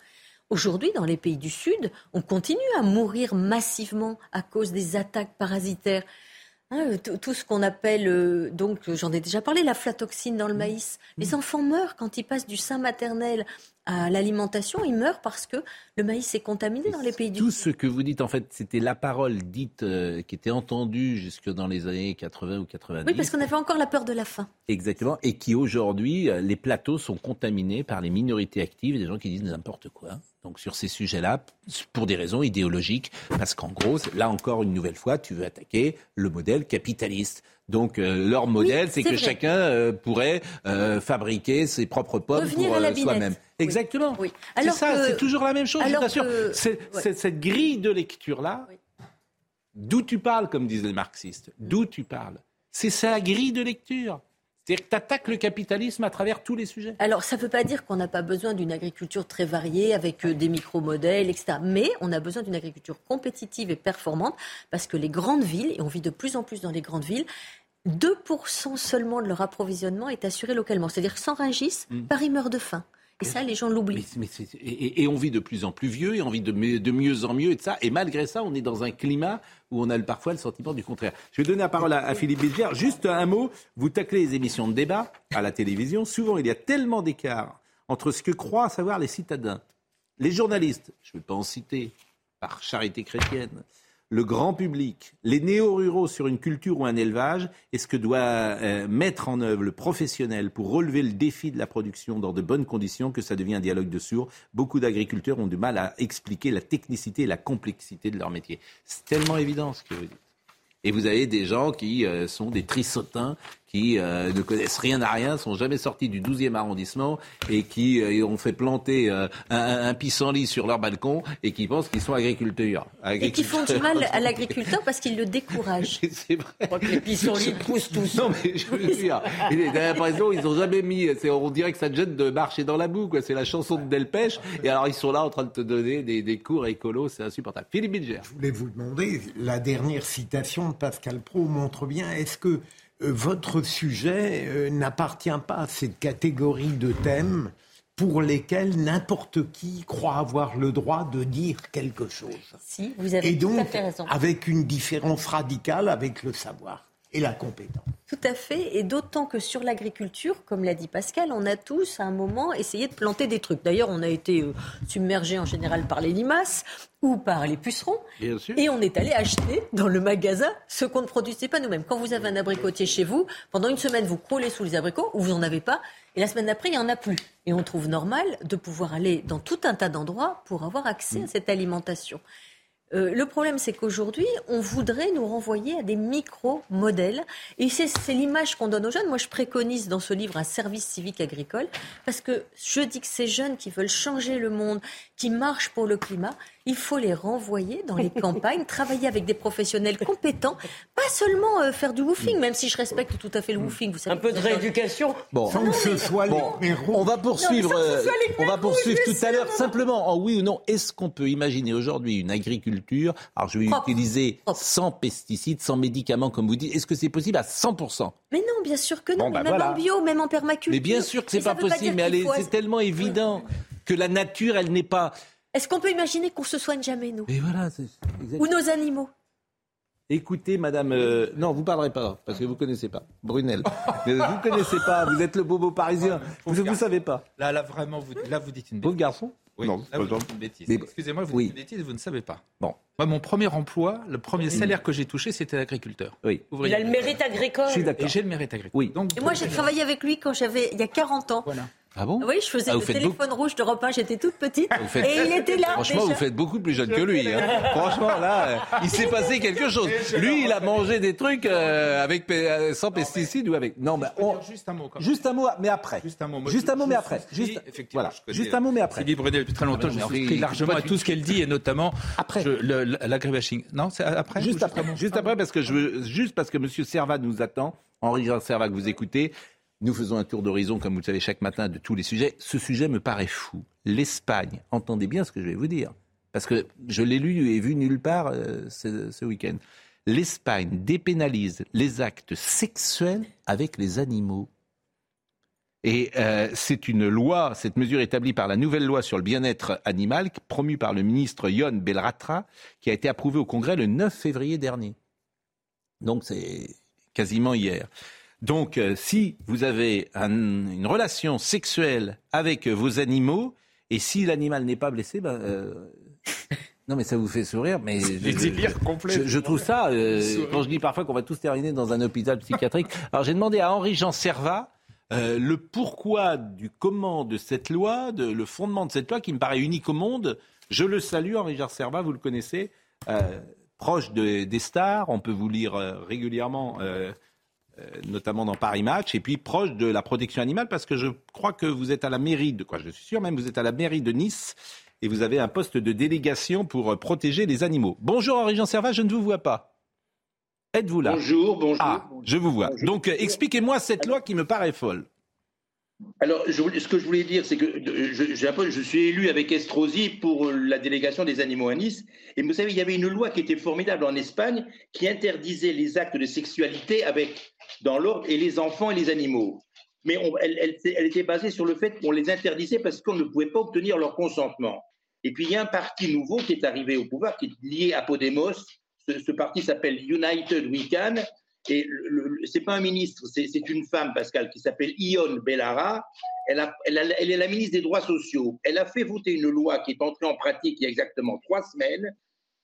Aujourd'hui, dans les pays du Sud, on continue à mourir massivement à cause des attaques parasitaires. Hein, euh, tout ce qu'on appelle, euh, donc euh, j'en ai déjà parlé, la flatoxine dans le Mm. maïs. Les enfants meurent quand ils passent du sein maternel à l'alimentation, ils meurent parce que le maïs est contaminé dans les pays du Tout ce que vous dites, en fait, c'était la parole dite euh, qui était entendue jusque dans les années 80 ou 90. Oui, parce qu'on avait encore la peur de la faim. Exactement. Et qui aujourd'hui, euh, les plateaux sont contaminés par les minorités actives, des gens qui disent n'importe quoi. Donc sur ces sujets-là, pour des raisons idéologiques, parce qu'en gros, là encore une nouvelle fois, tu veux attaquer le modèle capitaliste. Donc euh, leur modèle, c'est c'est que vrai. chacun euh, pourrait euh, fabriquer ses propres pommes Revenir pour soi-même. Oui. Exactement. Oui. C'est ça, que- c'est toujours la même chose, je alors t'assure. que- C'est- Ouais. c'est- Cette grille de lecture-là, d'où tu parles, comme disent les marxistes, d'où tu parles, c'est sa grille de lecture. C'est-à-dire que tu attaques le capitalisme à travers tous les sujets. Alors, ça ne veut pas dire qu'on n'a pas besoin d'une agriculture très variée avec euh, des micro-modèles, etc. Mais on a besoin d'une agriculture compétitive et performante parce que les grandes villes, et on vit de plus en plus dans les grandes villes, 2% seulement de leur approvisionnement est assuré localement. C'est-à-dire que sans Rungis, Mm. Paris meurt de faim. Et ça, les gens l'oublient. Mais et, on vit de plus en plus vieux et on vit de, mieux- de mieux en mieux et de ça. Et malgré ça, on est dans un climat où on a parfois le sentiment du contraire. Je vais donner la parole à, à Philippe Bilger. Juste un mot. Vous taclez les émissions de débat à la télévision. Souvent, il y a tellement d'écart entre ce que croient savoir les citadins, les journalistes, je ne vais pas en citer, par charité chrétienne, le grand public, les néo-ruraux sur une culture ou un élevage, et ce que doit euh, mettre en œuvre le professionnel pour relever le défi de la production dans de bonnes conditions, que ça devient un dialogue de sourds. Beaucoup d'agriculteurs ont du mal à expliquer la technicité et la complexité de leur métier. C'est tellement évident ce que vous dites. Et vous avez des gens qui euh, sont des trissotins, qui euh, ne connaissent rien à rien, sont jamais sortis du 12e arrondissement et qui euh, ont fait planter euh, un, un pissenlit sur leur balcon et qui pensent qu'ils sont agriculteurs. Et qui font du mal à l'agriculteur parce qu'ils le découragent. C'est vrai. Les pissenlits poussent tous. Non, mais je veux dire, il est- t'as l'impression ils ont jamais mis. c'est- On dirait que ça te gêne de marcher dans la boue, quoi. C'est la chanson de Delpech. Et alors, ils sont là en train de te donner des, des cours écolos, c'est insupportable. Philippe Bilger. Je voulais vous demander, la dernière citation de Pascal Pro montre bien, est-ce que votre sujet euh, n'appartient pas à cette catégorie de thèmes pour lesquels n'importe qui croit avoir le droit de dire quelque chose Si, vous avez Et tout à donc, fait raison. avec une différence radicale avec le savoir et la compétence. Tout à fait, et d'autant que sur l'agriculture, comme l'a dit Pascal, on a tous à un moment essayé de planter des trucs. D'ailleurs, on a été euh, submergé en général par les limaces ou par les pucerons, Bien sûr. et on est allé acheter dans le magasin ce qu'on ne produisait pas nous-mêmes. Quand vous avez un abricotier chez vous, pendant une semaine, vous croulez sous les abricots, ou vous n'en avez pas, et la semaine d'après, il n'y en a plus. Et on trouve normal de pouvoir aller dans tout un tas d'endroits pour avoir accès à cette alimentation. Euh, le problème, c'est qu'aujourd'hui, on voudrait nous renvoyer à des micro-modèles. Et c'est c'est l'image qu'on donne aux jeunes. Moi, je préconise dans ce livre un service civique agricole, parce que je dis que ces jeunes qui veulent changer le monde, qui marchent pour le climat, il faut les renvoyer dans les campagnes, travailler avec des professionnels compétents, pas seulement euh, faire du woofing, même si je respecte tout à fait le woofing. Vous savez, Un peu de rééducation. Bon, Sans que ce soit Bon, les héros. on va poursuivre. Non, euh, on va poursuivre tout à l'heure. Simplement, en oui ou non, est-ce qu'on peut imaginer aujourd'hui une agriculture Alors, je vais Propre. utiliser Propre. sans pesticides, sans médicaments, comme vous dites. Est-ce que c'est possible à 100% Mais non, bien sûr que non. Bon, mais bah, même voilà. en bio, même en permaculture. Mais bien sûr que c'est pas possible. Mais c'est tellement évident que la nature, elle n'est pas. Est-ce qu'on peut imaginer qu'on se soigne jamais, nous voilà, c'est. Ou nos animaux Écoutez, madame. euh, Non, vous parlerez pas, parce que vous connaissez pas. Brunel. Vous connaissez pas, vous êtes le bobo parisien. Vous ne savez pas. Là, là, vraiment, vous, là, vous dites une bêtise. Pauvre garçon Oui, Non, là, c'est vous pas dites une bêtise. Mais- Excusez-moi, vous oui. dites une bêtise, vous ne savez pas. Bon. Moi, mon premier emploi, le premier salaire que j'ai touché, c'était agriculteur. Oui. Il a le mérite agricole. Je suis d'accord. Et j'ai le mérite agricole. Oui. Donc, Et moi, j'ai travaillé avec lui quand j'avais, il y a 40 ans. Voilà. Ah bon Oui, je faisais Ah, le téléphone rouge d'Europe 1, j'étais toute petite. Vous faites- Et il était là. Franchement, déjà. vous faites beaucoup plus jeune que lui. hein. Franchement, là, il s'est passé quelque chose. Lui, il a mangé des trucs euh, avec euh, sans pesticides ou avec. Non, mais on- Juste un mot. quand même. juste un mot, mais après. Juste un mot. Moi, Juste un mot, mais après. Juste, effectivement, voilà. je Juste un mot, mais après. Sylvie Brunel depuis très longtemps, Ah, je mais souscris largement à tout ce qu'elle dit et notamment l'agribashing. Non, c'est après Juste après, juste après, parce que je veux, juste parce que Monsieur Servat nous attend, Henri Servat que vous écoutez. Nous faisons un tour d'horizon, comme vous le savez, chaque matin de tous les sujets. Ce sujet me paraît fou. L'Espagne, entendez bien ce que je vais vous dire, parce que je l'ai lu et vu nulle part euh, ce, week-end. L'Espagne dépénalise les actes sexuels avec les animaux. Et euh, c'est une loi, cette mesure établie par la nouvelle loi sur le bien-être animal, promue par le ministre Yon Belratra, qui a été approuvée au Congrès le 9 février dernier. Donc c'est quasiment hier. Donc euh, si vous avez un- une relation sexuelle avec vos animaux, et si l'animal n'est pas blessé, ben, euh, non mais ça vous fait sourire, mais Des je, je- je trouve ça, euh, quand je dis parfois qu'on va tous terminer dans un hôpital psychiatrique. Alors j'ai demandé à Henri-Jean Servat euh, le pourquoi du comment de cette loi, de, le fondement de cette loi qui me paraît unique au monde. Je le salue, Henri-Jean Servat, vous le connaissez, euh, proche de- des stars, on peut vous lire euh, régulièrement. Euh, notamment dans Paris Match, et puis proche de la protection animale, parce que je crois que vous êtes à la mairie de quoi, je suis sûr même, vous êtes à la mairie de Nice, et vous avez un poste de délégation pour euh, protéger les animaux. Bonjour Henri-Jean Servat, je ne vous vois pas. Êtes-vous là? Bonjour, bonjour. Ah, je vous vois. Donc euh, expliquez-moi cette loi qui me paraît folle. Alors, je ce que je voulais dire, c'est que je, je suis élu avec Estrosi pour la délégation des animaux à Nice. Et vous savez, il y avait une loi qui était formidable en Espagne qui interdisait les actes de sexualité avec, dans l'ordre, et les enfants et les animaux. Mais elle, était basée sur le fait qu'on les interdisait parce qu'on ne pouvait pas obtenir leur consentement. Et puis, il y a un parti nouveau qui est arrivé au pouvoir, qui est lié à Podemos. Ce, ce parti s'appelle United We Can. Et le- c'est pas un ministre, c'est une femme, Pascal, qui s'appelle Ion Bellara. Elle est la ministre des droits sociaux. Elle a fait voter une loi qui est entrée en pratique il y a exactement trois semaines,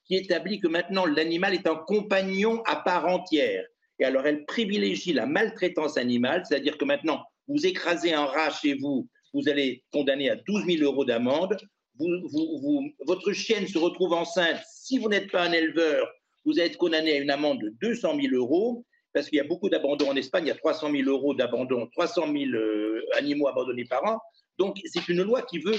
qui établit que maintenant l'animal est un compagnon à part entière. Et alors elle privilégie la maltraitance animale, c'est-à-dire que maintenant vous écrasez un rat chez vous, vous allez condamner à 12 000 euros d'amende. Vous- votre chienne se retrouve enceinte. Si vous n'êtes pas un éleveur, vous êtes condamné à une amende de 200 000 euros parce qu'il y a beaucoup d'abandons en Espagne, il y a 300 000 euros d'abandon, 300 000 euh, animaux abandonnés par an. Donc c'est une loi qui veut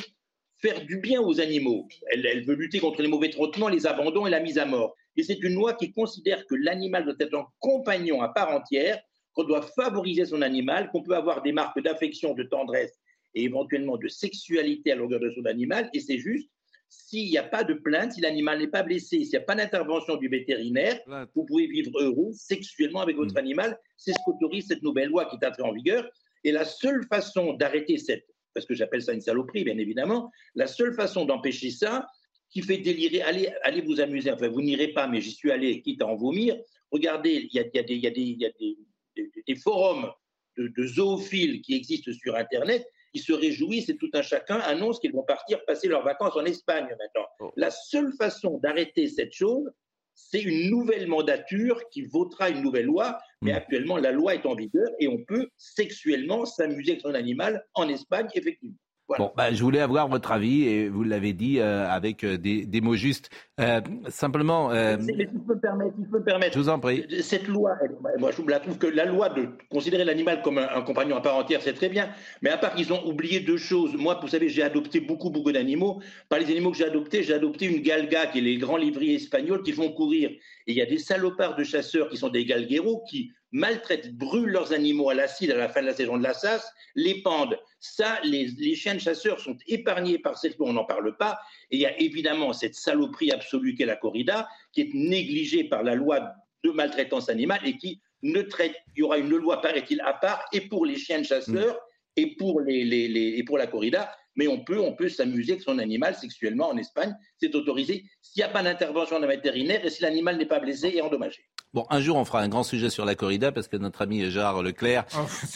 faire du bien aux animaux. Elle, elle veut lutter contre les mauvais traitements, les abandons et la mise à mort. Et c'est une loi qui considère que l'animal doit être un compagnon à part entière, qu'on doit favoriser son animal, qu'on peut avoir des marques d'affection, de tendresse et éventuellement de sexualité à longueur de son animal. Et c'est juste, s'il n'y a pas de plainte, si l'animal n'est pas blessé, s'il n'y a pas d'intervention du vétérinaire, vous pouvez vivre heureux sexuellement avec votre animal. C'est ce qu'autorise cette nouvelle loi qui est entrée en vigueur. Et la seule façon d'arrêter cette, parce que j'appelle ça une saloperie, bien évidemment, la seule façon d'empêcher ça, qui fait délirer, allez, allez vous amuser, enfin vous n'irez pas, mais j'y suis allé, quitte à en vomir. Regardez, il y a, il y a des, il y a des, il y a des, des- des forums de, de zoophiles qui existent sur Internet, qui se réjouissent et tout un chacun annonce qu'ils vont partir passer leurs vacances en Espagne maintenant. La seule façon d'arrêter cette chose, c'est une nouvelle mandature qui votera une nouvelle loi, mais actuellement la loi est en vigueur et on peut sexuellement s'amuser avec son animal en Espagne, effectivement. Bon, bah, je voulais avoir votre avis et vous l'avez dit euh, avec euh, des, des mots justes. Euh, simplement, euh, Mais si je peux me permettre, si je peux me permettre. je vous en prie. Cette loi, elle- moi je la trouve que la loi de considérer l'animal comme un, un compagnon à part entière, c'est très bien. Mais à part qu'ils ont oublié deux choses. Moi, vous savez, j'ai adopté beaucoup, beaucoup d'animaux. Par les animaux que j'ai adoptés, j'ai adopté une galga, qui est les grands livriers espagnols qui font courir. Et il y a des salopards de chasseurs qui sont des galgueros qui maltraitent, brûlent leurs animaux à l'acide à la fin de la saison de la chasse, les pendent. Ça, les, les chiens de chasseurs sont épargnés par cette loi, on n'en parle pas. Et il y a évidemment cette saloperie absolue qu'est la corrida, qui est négligée par la loi de maltraitance animale et qui ne traite. Il y aura une loi, paraît-il, à part, et pour les chiens de chasseurs, et pour, les, les- les- et pour la corrida. Mais on peut, on peut s'amuser avec son animal sexuellement en Espagne. C'est autorisé s'il n'y a pas d'intervention d'un vétérinaire et si l'animal n'est pas blessé et endommagé. Bon, un jour, on fera un grand sujet sur la corrida parce que notre ami Gérard Leclerc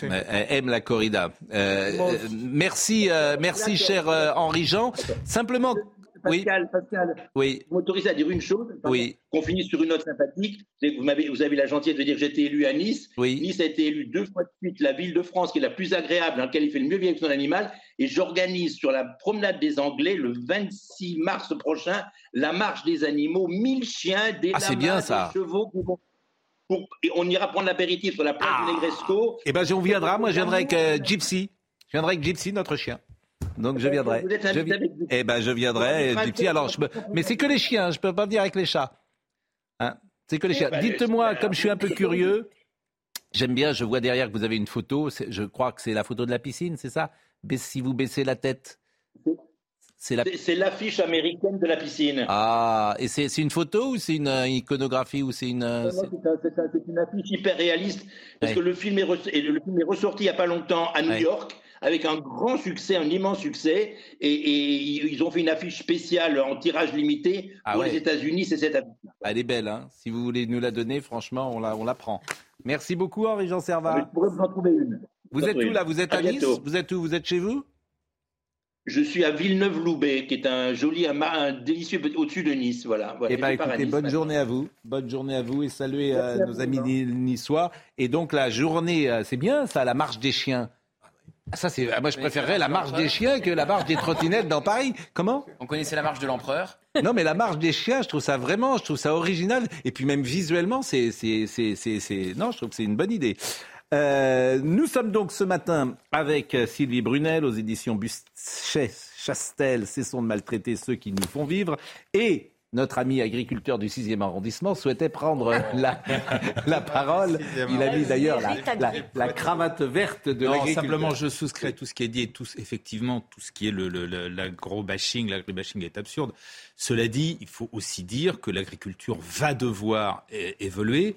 euh, aime la corrida. Euh, Bon. euh, merci, euh, merci, cher euh, Henri Jean. Simplement, oui, Pascal, Pascal, oui, vous m'autorisez à dire une chose Oui. Qu'on finisse sur une note sympathique. Vous, m'avez, vous avez la gentillesse de dire que j'ai été élu à Nice. Nice a été élu deux fois de suite la ville de France qui est la plus agréable, dans laquelle il fait le mieux vivre avec son animal. Et j'organise sur la promenade des Anglais le 26 mars prochain la marche des animaux. 1000 chiens, des Ah, c'est lamas, bien, des ça. chevaux. qui vont- pour- et on ira prendre l'apéritif sur la place du Negresco. eh ben, on viendra. Moi, je viendrai avec euh, Gypsy. Je viendrai avec Gypsy, notre chien. Donc, je viendrai. Vous êtes Je invité vi- avec Gypsy. Eh ben, je viendrai, Vous Gypsy. Alors, je mais c'est que les chiens. Je peux pas venir avec les chats. Hein? C'est que les chiens. bah, Dites-moi, comme je suis un peu curieux, J'aime bien, je vois derrière que vous avez une photo, je crois que c'est la photo de la piscine, c'est ça? Si vous baissez la tête. C'est l'affiche américaine de la piscine. Ah, et c'est une photo ou c'est une, iconographie ou c'est une. c'est une affiche hyper réaliste parce que le film, est le film est ressorti il n'y a pas longtemps à New York avec un grand succès, un immense succès, et, ils ont fait une affiche spéciale en tirage limité ah pour les États-Unis. C'est cette affiche. Elle est belle, hein si vous voulez nous la donner, franchement, on la, on la prend. Merci beaucoup, Henri-Jean Servat. Je pourrais vous en trouver une. Vous êtes où là? Vous êtes à, Nice? Vous êtes où? Vous êtes chez vous? Je suis à Villeneuve-Loubet, qui est un joli, un, délicieux au-dessus de Nice. Voilà. voilà. Eh ben, écoutez, bonne journée à vous. Bonne journée à vous et saluez euh, nos amis niçois. Et donc la journée, euh, c'est bien ça, la marche des chiens? Ah, ça, c'est. Ah, moi, je préférerais la marche des chiens que la marche des trottinettes dans Paris. Comment? On connaissait la marche de l'empereur. Non, mais la marche des chiens, je trouve ça vraiment, je trouve ça original. Et puis même visuellement, c'est, c'est, c'est, c'est, non, je trouve que c'est une bonne idée. Euh, nous sommes donc ce matin avec Sylvie Brunel aux éditions Bustet-Chastel, Cessons de maltraiter ceux qui nous font vivre, et notre ami agriculteur du 6e arrondissement souhaitait prendre la, la parole. Il a mis d'ailleurs la, la, cravate verte de l'agriculteur. Simplement, je souscris tout ce qui est dit et tout, effectivement, tout ce qui est le, le, bashing l'agri-bashing est absurde. Cela dit, il faut aussi dire que l'agriculture va devoir évoluer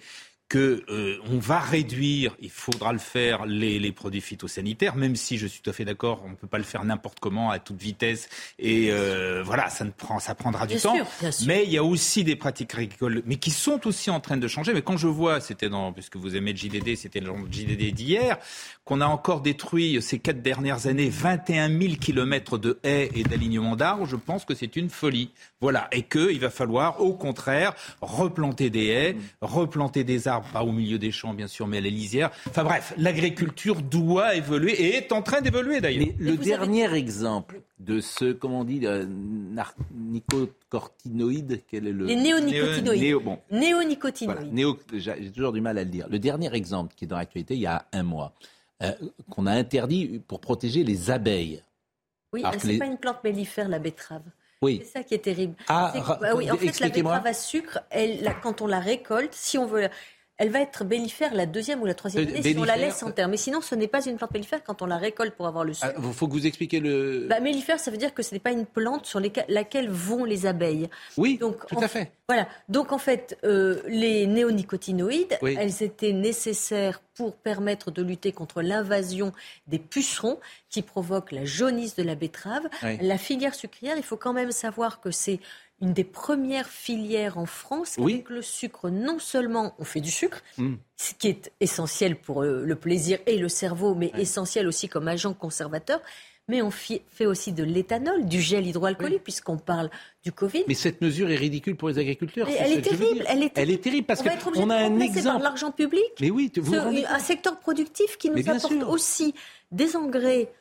que euh, on va réduire, il faudra le faire, les, les, produits phytosanitaires, même si je suis tout à fait d'accord, on ne peut pas le faire n'importe comment, à toute vitesse, et euh, voilà, ça, ne prend, ça prendra du temps. Mais il y a aussi des pratiques agricoles, mais qui sont aussi en train de changer. Mais quand je vois, c'était dans, puisque vous aimez le JDD, c'était le JDD d'hier, qu'on a encore détruit ces quatre dernières années 21 000 kilomètres de haies et d'alignements d'arbres, je pense que c'est une folie. Voilà, et qu'il va falloir, au contraire, replanter des haies, replanter des arbres pas au milieu des champs bien sûr, mais à la lisière. Enfin bref, l'agriculture doit évoluer et est en train d'évoluer d'ailleurs. le dernier exemple de ce, comment on dit, euh, nicocortinoïde, quel est le... Les néonicotinoïdes. bon. Néonicotinoïdes. J'ai toujours du mal à le dire. Le dernier exemple qui est dans l'actualité, il y a un mois, euh, qu'on a interdit pour protéger les abeilles. Oui, ce n'est pas une plante mellifère, la betterave. Oui. C'est ça qui est terrible. Ah, oui, en fait, la betterave à sucre, elle, quand on la récolte, si on veut elle va être bellifère la deuxième ou la troisième année si on la laisse en terre. Mais sinon, ce n'est pas une plante mellifère quand on la récolte pour avoir le sucre. Il ah, faut que vous expliquiez le. Bah, mellifère, ça veut dire que ce n'est pas une plante sur laquelle vont les abeilles. Oui, Donc, tout à fait. Voilà. Donc en fait, euh, les néonicotinoïdes, elles étaient nécessaires pour permettre de lutter contre l'invasion des pucerons qui provoquent la jaunisse de la betterave. La filière sucrière, il faut quand même savoir que c'est une des premières filières en France avec le sucre. Non seulement on fait du sucre, mm. ce qui est essentiel pour euh, le plaisir et le cerveau, mais essentiel aussi comme agent conservateur, mais on fait aussi de l'éthanol, du gel hydroalcoolique, puisqu'on parle du Covid. Mais cette mesure est ridicule pour les agriculteurs. elle, est terrible, elle, est elle est terrible. parce qu'on a un exemple. l'argent public. Mais oui, vous un secteur productif qui nous apporte aussi des engrais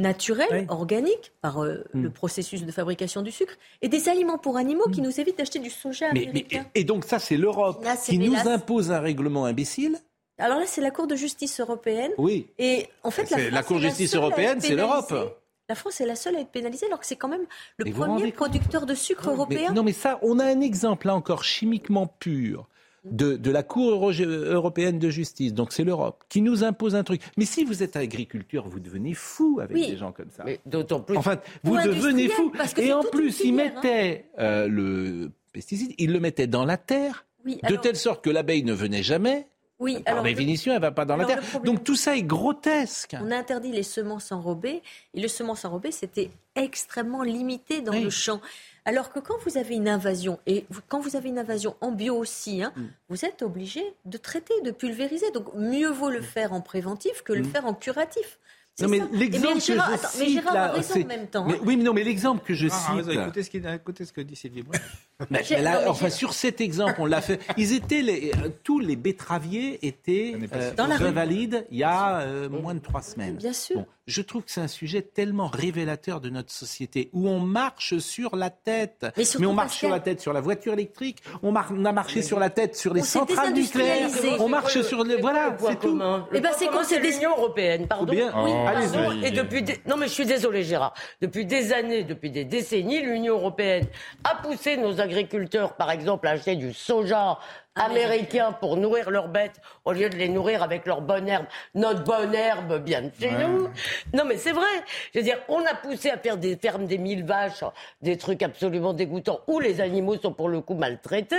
naturels, organiques, par euh, hmm. le processus de fabrication du sucre, et des aliments pour animaux qui hmm. nous évitent d'acheter du soja américain. et donc ça, c'est l'Europe qui nous impose un règlement imbécile alors là, c'est la Cour de justice européenne. Oui. Et en fait, la, la Cour de justice européenne, c'est l'Europe. La France est la seule à être pénalisée alors que c'est quand même le premier producteur de sucre européen. non, mais ça, on a un exemple là encore chimiquement pur de, la Cour européenne de justice, donc c'est l'Europe, qui nous impose un truc. Mais si vous êtes agriculteur, vous devenez fou avec des gens comme ça. d'autant plus. Enfin, vous devenez fou. Et en plus, ils hein. mettaient euh, le pesticide, ils le mettaient dans la terre, de telle sorte que l'abeille ne venait jamais. Oui, Par définition, elle ne va pas dans la terre. Donc tout ça est grotesque. On a interdit les semences enrobées, et les semences enrobées, c'était extrêmement limité dans le champ. Alors que quand vous avez une invasion, et quand vous avez une invasion en bio aussi, hein, mm. vous êtes obligé de traiter, de pulvériser. Donc mieux vaut le faire en préventif que le mm. faire en curatif. Non, mais l'exemple que je mais Gérard a raison en même temps. Mais, hein. oui, mais non, mais l'exemple que je ah, cite. écoutez, ce écoutez ce que dit Sylvie mais, enfin, sur cet exemple, on l'a fait. Ils étaient les, euh, tous les betteraviers étaient euh, dans la il y a euh, moins de trois semaines. Bien sûr je trouve que c'est un sujet tellement révélateur de notre société où on marche sur la tête. Mais, on marche sur la tête sur la voiture électrique, on, a marché sur la tête sur les centrales nucléaires, on marche sur les voilà, c'est tout. Et eh ben c'est c'est l'Union européenne, pardon. Oui, pardon. Et depuis non mais je suis désolé Gérard, depuis des années, depuis des décennies, l'Union européenne a poussé nos agriculteurs par exemple à acheter du soja américains pour nourrir leurs bêtes au lieu de les nourrir avec leur bonne herbe. Notre bonne herbe bien de chez nous. Non, mais c'est vrai. Je veux dire, on a poussé à faire des fermes des mille vaches, des trucs absolument dégoûtants où les animaux sont pour le coup maltraités.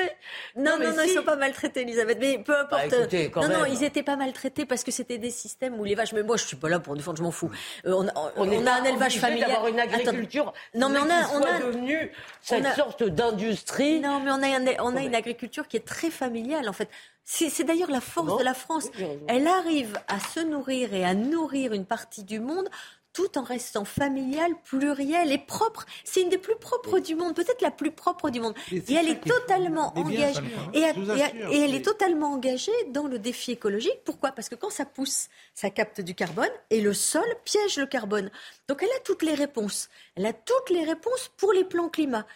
Non, non, non, si- ils sont pas maltraités, Elisabeth. Mais peu importe. Bah, écoutez, quand non, non, même. ils étaient pas maltraités parce que c'était des systèmes où les vaches. Mais moi, je suis pas là pour défendre, je m'en fous. Euh, on, a- On on est a un élevage familial. d'avoir une Attends. agriculture Non, mais on a, qui on soit a devenue cette on a- sorte d'industrie. Non, mais on a, un- on a une agriculture qui est très familiale, en fait. C'est d'ailleurs la force de la France. Elle arrive à se nourrir et à nourrir une partie du monde tout en restant familiale, plurielle et propre. C'est une des plus propres du monde, peut-être la plus propre du monde. Et elle est totalement engagée. Et, elle est totalement engagée dans le défi écologique. Pourquoi? Parce que quand ça pousse, ça capte du carbone et le sol piège le carbone. Donc elle a toutes les réponses. Elle a toutes les réponses pour les plans climat.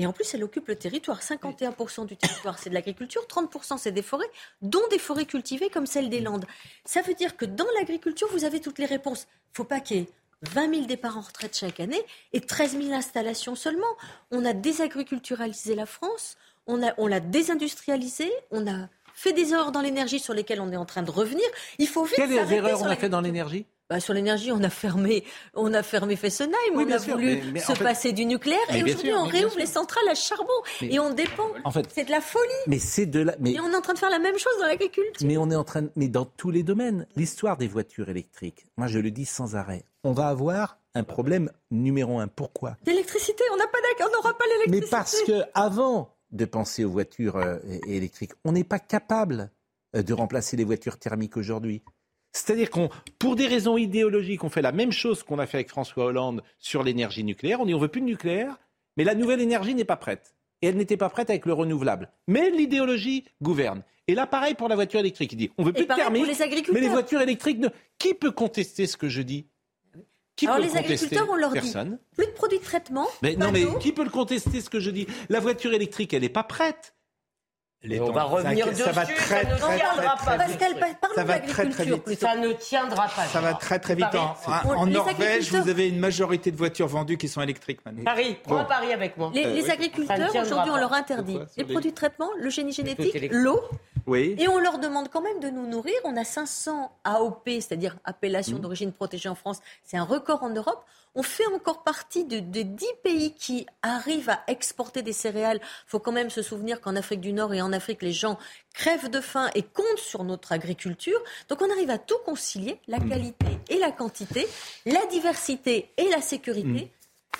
Et en plus, elle occupe le territoire. 51% du territoire, c'est de l'agriculture, 30% c'est des forêts, dont des forêts cultivées comme celle des Landes. Ça veut dire que dans l'agriculture, vous avez toutes les réponses. faut pas qu'il y ait 20 000 départs en retraite chaque année et 13 000 installations seulement. On a désagriculturalisé la France, on a- on l'a désindustrialisée, on a fait des erreurs dans l'énergie sur lesquelles on est en train de revenir. Il faut vite Quelles erreurs on a fait dans l'énergie? Bah, sur l'énergie, on a fermé, on a fermé Fessenheim, Oui, on a sûr, voulu mais- mais se fait- passer du nucléaire Mais et aujourd'hui on mais réouvre les centrales à charbon Mais- et on dépend. En fait, C'est de la folie. mais c'est de la. Mais Et on est en train de faire la même chose dans l'agriculture. Mais on est en train, de- mais dans tous les domaines, l'histoire des voitures électriques. Moi, je le dis sans arrêt. On va avoir un problème numéro un. Pourquoi? L'électricité, on n'a pas d'accord, on n'aura pas Mais l'électricité. parce que avant de penser aux voitures euh, électriques, on n'est pas capable euh, de remplacer les voitures thermiques aujourd'hui. C'est-à-dire qu'on, pour des raisons idéologiques, on fait la même chose qu'on a fait avec François Hollande sur l'énergie nucléaire. On dit on veut plus de nucléaire, mais la nouvelle énergie n'est pas prête. Et elle n'était pas prête avec le renouvelable. Mais l'idéologie gouverne. Et là, pareil pour la voiture électrique. Il dit on veut plus Et de thermique, les agriculteurs. mais les voitures électriques, ne... qui peut contester ce que je dis? Qui Alors les agriculteurs, on leur Personne. dit plus de produits de traitement. Mais non, mais qui peut le contester ce que je dis? La voiture électrique, elle n'est pas prête. On va revenir dessus. ça va très, ça ne très, tiendra très, pas. très Pascal, Ça de va très, très l'agriculture vite. Ça ne tiendra pas. Ça va très très vite. En, Paris, en- en les Norvège, vous avez une majorité de voitures vendues qui sont électriques maintenant. Paris, prends un pari avec moi. Les, Euh, les agriculteurs, aujourd'hui, on leur interdit les produits de traitement, le génie génétique, l'eau, Oui. et on leur demande quand même de nous nourrir. On a 500 AOP, c'est-à-dire appellation Mmh. d'origine protégée en France. C'est un record en Europe. On fait encore partie de, de 10 pays qui arrivent à exporter des céréales. Il faut quand même se souvenir qu'en Afrique du Nord et en Afrique, les gens crèvent de faim et comptent sur notre agriculture. Donc on arrive à tout concilier, la Mmh. qualité et la quantité, la diversité et la sécurité. Mmh.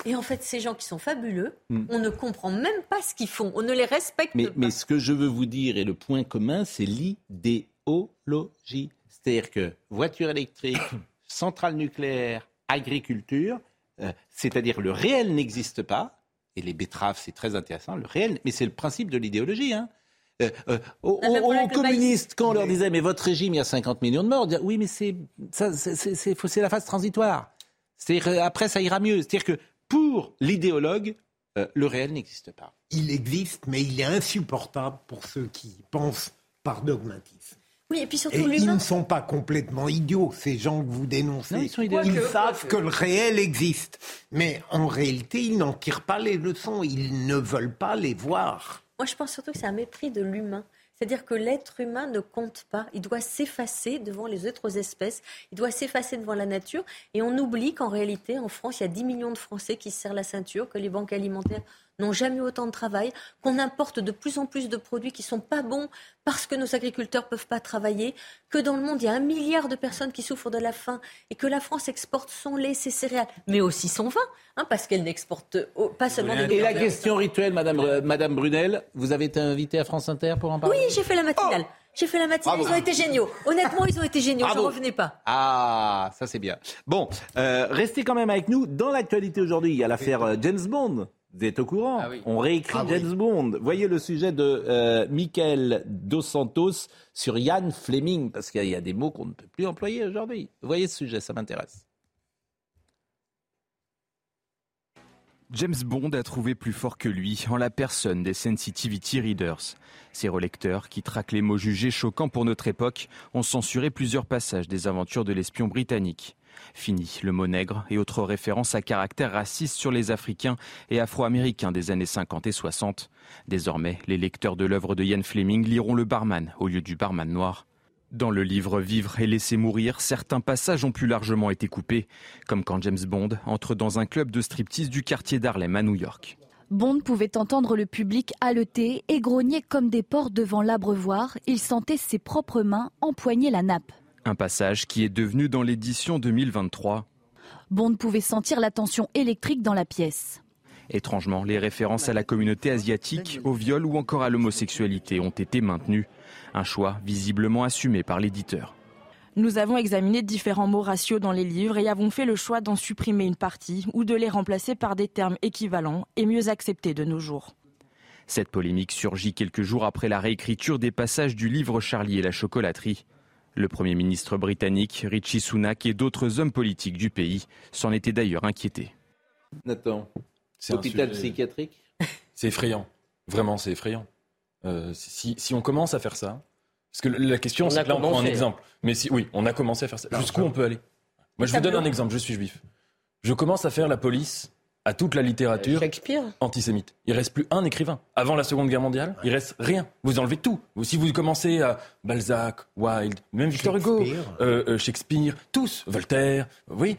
Et en fait, ces gens qui sont fabuleux, on ne comprend même pas ce qu'ils font. On ne les respecte Mais, pas. mais ce que je veux vous dire, et le point commun, c'est l'idéologie. C'est-à-dire que voiture électrique, centrale nucléaire, agriculture, euh, c'est-à-dire le réel n'existe pas, et les betteraves, c'est très intéressant, le réel, mais c'est le principe de l'idéologie. Hein. Euh, euh, aux, On a le aux- le communistes, quand on leur disait, mais votre régime, il y a 50 millions de morts, on disait, oui, mais c'est la phase transitoire. C'est-à-dire, après, ça ira mieux. C'est-à-dire que pour l'idéologue, euh, le réel n'existe pas. Il existe, mais il est insupportable pour ceux qui pensent par dogmatisme. Oui, et puis surtout Et ils ne sont pas complètement idiots, ces gens que vous dénoncez. Non, ils sont. Ils savent que le réel existe. Mais en réalité, ils n'en tirent pas les leçons. Ils ne veulent pas les voir. Moi, je pense surtout que c'est un mépris de l'humain. C'est-à-dire que l'être humain ne compte pas. Il doit s'effacer devant les autres espèces. Il doit s'effacer devant la nature. Et on oublie qu'en réalité, en France, il y a 10 millions de Français qui se serrent la ceinture, que les banques alimentaires n'ont jamais autant de travail, qu'on importe de plus en plus de produits qui sont pas bons parce que nos agriculteurs peuvent pas travailler, que dans le monde, il y a un milliard de personnes qui souffrent de la faim et que la France exporte son lait, ses céréales, mais aussi son vin, hein, parce qu'elle n'exporte oh, pas seulement des Et la question rituelle, Madame, euh, Madame Brunel, vous avez été invitée à France Inter pour en parler? Oui, j'ai fait la matinale. J'ai fait la matinale, Bravo. ils ont été géniaux. Honnêtement, ils ont été géniaux. Je Bravo. revenais pas. Ah, ça c'est bien. Bon, euh, restez quand même avec nous. Dans l'actualité aujourd'hui, il y a l'affaire euh, James Bond. Vous êtes au courant Ah oui. On réécrit Ah oui. James Bond. Voyez le sujet de euh, Michael Dos Santos sur Ian Fleming, parce qu'il y, a- il y a des mots qu'on ne peut plus employer aujourd'hui. Voyez ce sujet, ça m'intéresse. James Bond a trouvé plus fort que lui en la personne des Sensitivity Readers. Ces relecteurs, qui traquent les mots jugés choquants pour notre époque, ont censuré plusieurs passages des aventures de l'espion britannique. Fini le mot nègre et autres références à caractère raciste sur les Africains et Afro-Américains des années 50 et 60. Désormais, les lecteurs de l'œuvre de Ian Fleming liront le barman au lieu du barman noir. Dans le livre Vivre et laisser mourir, certains passages ont pu largement été coupés, comme quand James Bond entre dans un club de striptease du quartier d'Harlem à New York. Bond pouvait entendre le public haleter et grogner comme des porcs devant l'abreuvoir. Il sentait ses propres mains empoigner la nappe. Un passage qui est devenu dans l'édition 2023. Bond pouvait sentir la tension électrique dans la pièce. Étrangement, les références à la communauté asiatique, au viol ou encore à l'homosexualité ont été maintenues. Un choix visiblement assumé par l'éditeur. Nous avons examiné différents mots ratios dans les livres et avons fait le choix d'en supprimer une partie ou de les remplacer par des termes équivalents et mieux acceptés de nos jours. Cette polémique surgit quelques jours après la réécriture des passages du livre Charlie et la chocolaterie. Le Premier ministre britannique Richie Sunak et d'autres hommes politiques du pays s'en étaient d'ailleurs inquiétés. Nathan, hôpital psychiatrique C'est effrayant. Vraiment, c'est effrayant. Euh, si, si, on commence à faire ça, parce que la question, c'est que là, on prend un exemple. Mais si, oui, on a commencé à faire ça. Jusqu'où on peut aller? Moi, je vous donne un exemple. Je suis juif. Je commence à faire la police à toute la littérature antisémite. Il reste plus un écrivain. Avant la Seconde Guerre mondiale, il reste rien. Vous enlevez tout. Si vous commencez à Balzac, Wilde, même Victor Hugo, euh, euh, Shakespeare, tous, Voltaire, oui,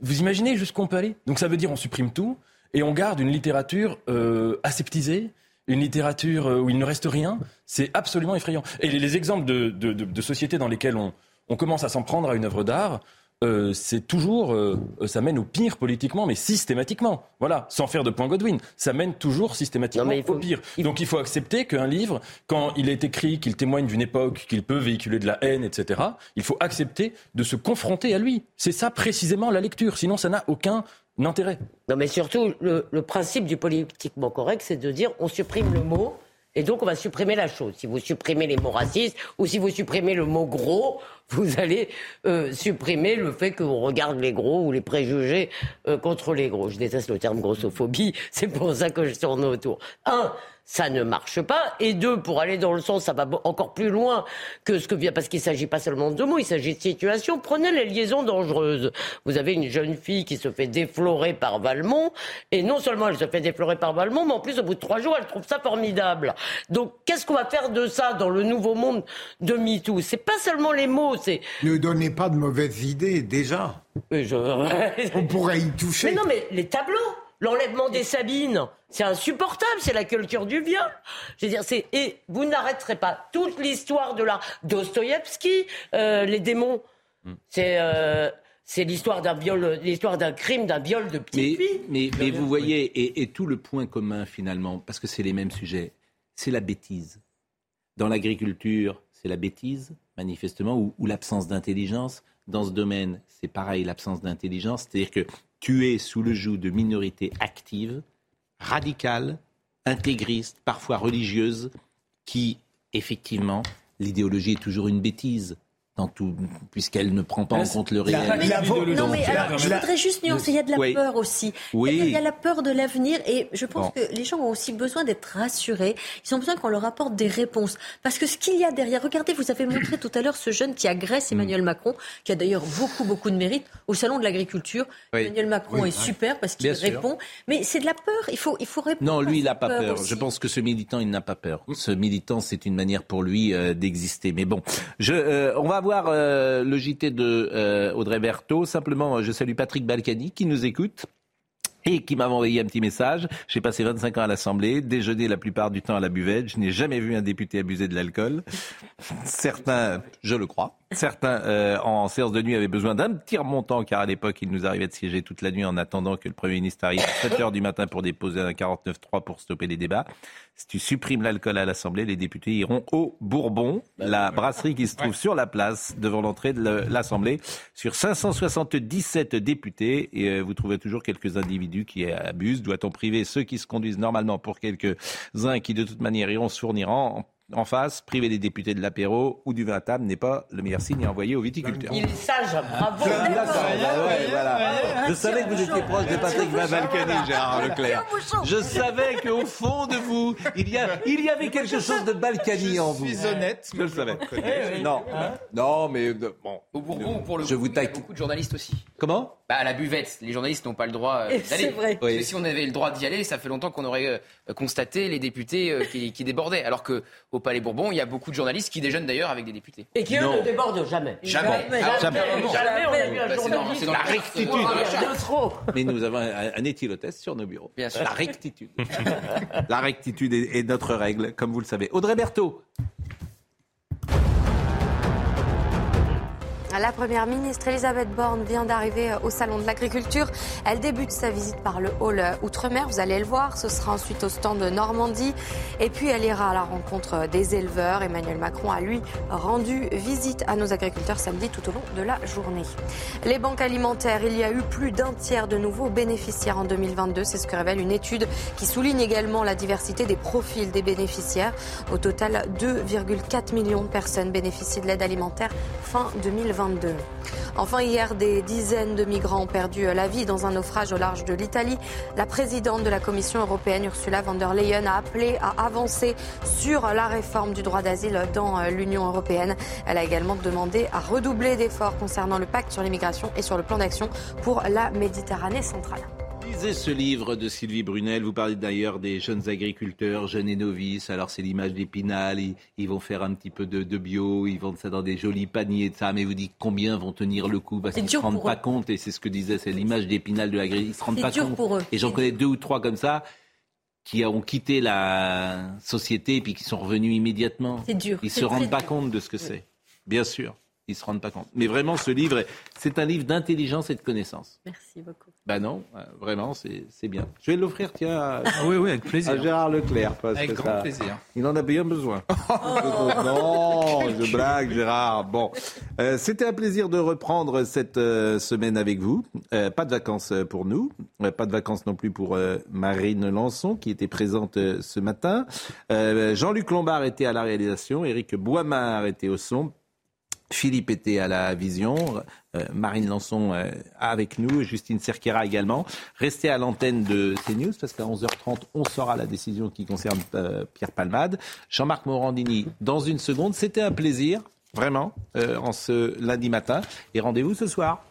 vous imaginez jusqu'où on peut aller Donc ça veut dire on supprime tout et on garde une littérature euh, aseptisée, une littérature où il ne reste rien. C'est absolument effrayant. Et les, exemples de, sociétés dans lesquelles on, on commence à s'en prendre à une œuvre d'art, euh, c'est toujours, euh, ça mène au pire politiquement, mais systématiquement. Voilà, sans faire de point Godwin, ça mène toujours systématiquement au pire. Donc il faut accepter qu'un livre, quand il est écrit, qu'il témoigne d'une époque, qu'il peut véhiculer de la haine, etc., il faut accepter de se confronter à lui. C'est ça précisément la lecture, sinon ça n'a aucun intérêt. Non mais surtout, le, le principe du politiquement correct, c'est de dire on supprime le mot. Et donc, on va supprimer la chose. Si vous supprimez les mots racistes ou si vous supprimez le mot gros, vous allez euh, supprimer le fait qu'on regarde les gros ou les préjugés euh, contre les gros. Je déteste le terme grossophobie, c'est pour ça que je tourne autour. Un, ça ne marche pas. Et deux, pour aller dans le sens, ça va encore plus loin que ce que vient, parce qu'il ne s'agit pas seulement de mots, il s'agit de situations. Prenez les liaisons dangereuses. Vous avez une jeune fille qui se fait déflorer par Valmont, et non seulement elle se fait déflorer par Valmont, mais en plus, au bout de trois jours, elle trouve ça formidable. Donc, qu'est-ce qu'on va faire de ça dans le nouveau monde de MeToo? C'est pas seulement les mots, c'est... Ne donnez pas de mauvaises idées, déjà. On pourrait y toucher. Mais non, mais les tableaux L'enlèvement des Sabines, c'est insupportable, c'est la culture du viol. Je veux dire, c'est et vous n'arrêterez pas toute l'histoire de la Dostoïevski, euh, les démons. Hmm. C'est euh, c'est l'histoire d'un viol, l'histoire d'un crime, d'un viol de petite mais, Mais, vous voyez, et, et, tout le point commun finalement, parce que c'est les mêmes sujets, c'est la bêtise. Dans l'agriculture, c'est la bêtise, manifestement, ou, ou l'absence d'intelligence. Dans ce domaine, c'est pareil, l'absence d'intelligence. C'est-à-dire que tu es sous le joug de minorités actives, radicales, intégristes, parfois religieuses, qui, effectivement, l'idéologie est toujours une bêtise puisqu'elle ne prend pas en compte le réel. non, mais alors, je voudrais juste nuancer, il y a de la peur aussi. Il, y a, la peur de l'avenir et je pense que les gens ont aussi besoin d'être rassurés. Ils ont besoin qu'on leur apporte des réponses. Parce que ce qu'il y a derrière, regardez, vous avez montré tout à l'heure ce jeune qui agresse Emmanuel Macron, qui a d'ailleurs beaucoup, beaucoup de mérite au Salon de l'Agriculture. Emmanuel Macron est super parce qu'il répond. Mais c'est de la peur, il faut, il faut répondre. Non, lui, il n'a pas peur. Je pense que ce militant, il n'a pas peur. Ce militant, c'est une manière pour lui euh, d'exister. Mais bon, je, euh, on va voir euh, le JT de euh, Audrey Berthaud. Simplement, je salue Patrick Balkany qui nous écoute et qui m'a envoyé un petit message. J'ai passé 25 ans à l'Assemblée, déjeuné la plupart du temps à la buvette. Je n'ai jamais vu un député abuser de l'alcool. Certains, je le crois, certains euh, en séance de nuit avaient besoin d'un petit remontant car à l'époque il nous arrivait de siéger toute la nuit en attendant que le Premier ministre arrive à 7 heures du matin pour déposer un 49-3 pour stopper les débats. Si tu supprimes l'alcool à l'Assemblée, les députés iront au Bourbon, la brasserie qui se trouve sur la place devant l'entrée de l'Assemblée. Sur 577 députés, et euh, vous trouverez toujours quelques individus qui abusent. Doit-on priver ceux qui se conduisent normalement pour quelques-uns qui de toute manière iront se fournir en en face, priver les députés de l'apéro ou du vin à table n'est pas le meilleur signe à envoyer aux viticulteurs. Il est sage, bravo. Je savais que vous étiez proche de Patrick Balkany, Gérard Leclerc. Je savais qu'au fond de vous, il y, a, il y avait quelque chose de Balkany en vous. Je suis honnête. Je le savais. Non, non, mais euh, bon. Au Bourbon, pour le Je coup, vous il y a beaucoup de journalistes aussi. Comment? Bah, À la buvette, les journalistes n'ont pas le droit euh, d'aller. c'est vrai. Parce que Oui. si on avait le droit d'y aller, ça fait longtemps qu'on aurait euh, constaté les députés euh, qui, qui débordaient. Alors qu'au Palais Bourbon, il y a beaucoup de journalistes qui déjeunent d'ailleurs avec des députés. Et qui eux Non. ne débordent jamais. Jamais. Jamais. C'est dans- La rectitude. Mais nous avons un, un éthylotest sur nos bureaux. Bien sûr. La rectitude. La rectitude est, est notre règle, comme vous le savez. Audrey Berthaud. La première ministre Elisabeth Borne vient d'arriver au salon de l'agriculture. Elle débute sa visite par le hall Outre-mer, vous allez le voir. Ce sera ensuite au stand de Normandie. Et puis elle ira à la rencontre des éleveurs. Emmanuel Macron a lui rendu visite à nos agriculteurs samedi tout au long de la journée. Les banques alimentaires, il y a eu plus d'un tiers de nouveaux bénéficiaires en 2022. C'est ce que révèle une étude qui souligne également la diversité des profils des bénéficiaires. Au total, 2,4 millions de personnes bénéficient de l'aide alimentaire fin 2022. Enfin, hier, des dizaines de migrants ont perdu la vie dans un naufrage au large de l'Italie. La présidente de la Commission européenne, Ursula von der Leyen, a appelé à avancer sur la réforme du droit d'asile dans euh, l'Union européenne. Elle a également demandé à redoubler d'efforts concernant le pacte sur l'immigration et sur le plan d'action pour la Méditerranée centrale. Lisez ce livre de Sylvie Brunel. Vous parlez d'ailleurs des jeunes agriculteurs, jeunes et novices. Alors, c'est l'image d'Épinal. Ils, ils vont faire un petit peu de, de bio. Ils vendent ça dans des jolis paniers de ça. Mais vous dites combien vont tenir le coup? Parce qu'ils ne se rendent pas eux. compte. Et c'est ce que disait, c'est l'image d'Épinal de l'agriculture. Ils ne se rendent C'est pas dur compte. pour eux. Et j'en connais deux ou trois comme ça qui ont quitté la société et puis qui sont revenus immédiatement. C'est dur. Ils C'est se rendent pas dur. compte de ce que c'est. Bien sûr. Ils se rendent pas compte. Mais vraiment, ce livre, est- c'est un livre d'intelligence et de connaissance. Merci beaucoup. Ben non, euh, vraiment, c'est bien. Je vais l'offrir, tiens, à, Oui, oui, avec plaisir. à Gérard Leclerc. Parce Avec que grand ça- plaisir. Il en a bien besoin. non, je blague, Gérard. Bon, Euh, c'était un plaisir de reprendre cette euh, semaine avec vous. Euh, pas de vacances pour nous, pas de vacances non plus pour Marine Lançon, qui était présente ce matin. Jean-Luc Lombard était à la réalisation, Éric Boimard était au son. Philippe était à la vision, Marine Lançon euh, avec nous, Justine Cerquera également. Restez à l'antenne de CNews parce qu'à 11h30, on saura la décision qui concerne euh, Pierre Palmade. Jean-Marc Morandini dans une seconde. C'était un plaisir, vraiment, euh, en ce lundi matin. Et rendez-vous ce soir.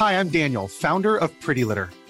Hi, I'm Daniel, founder of Pretty Litter.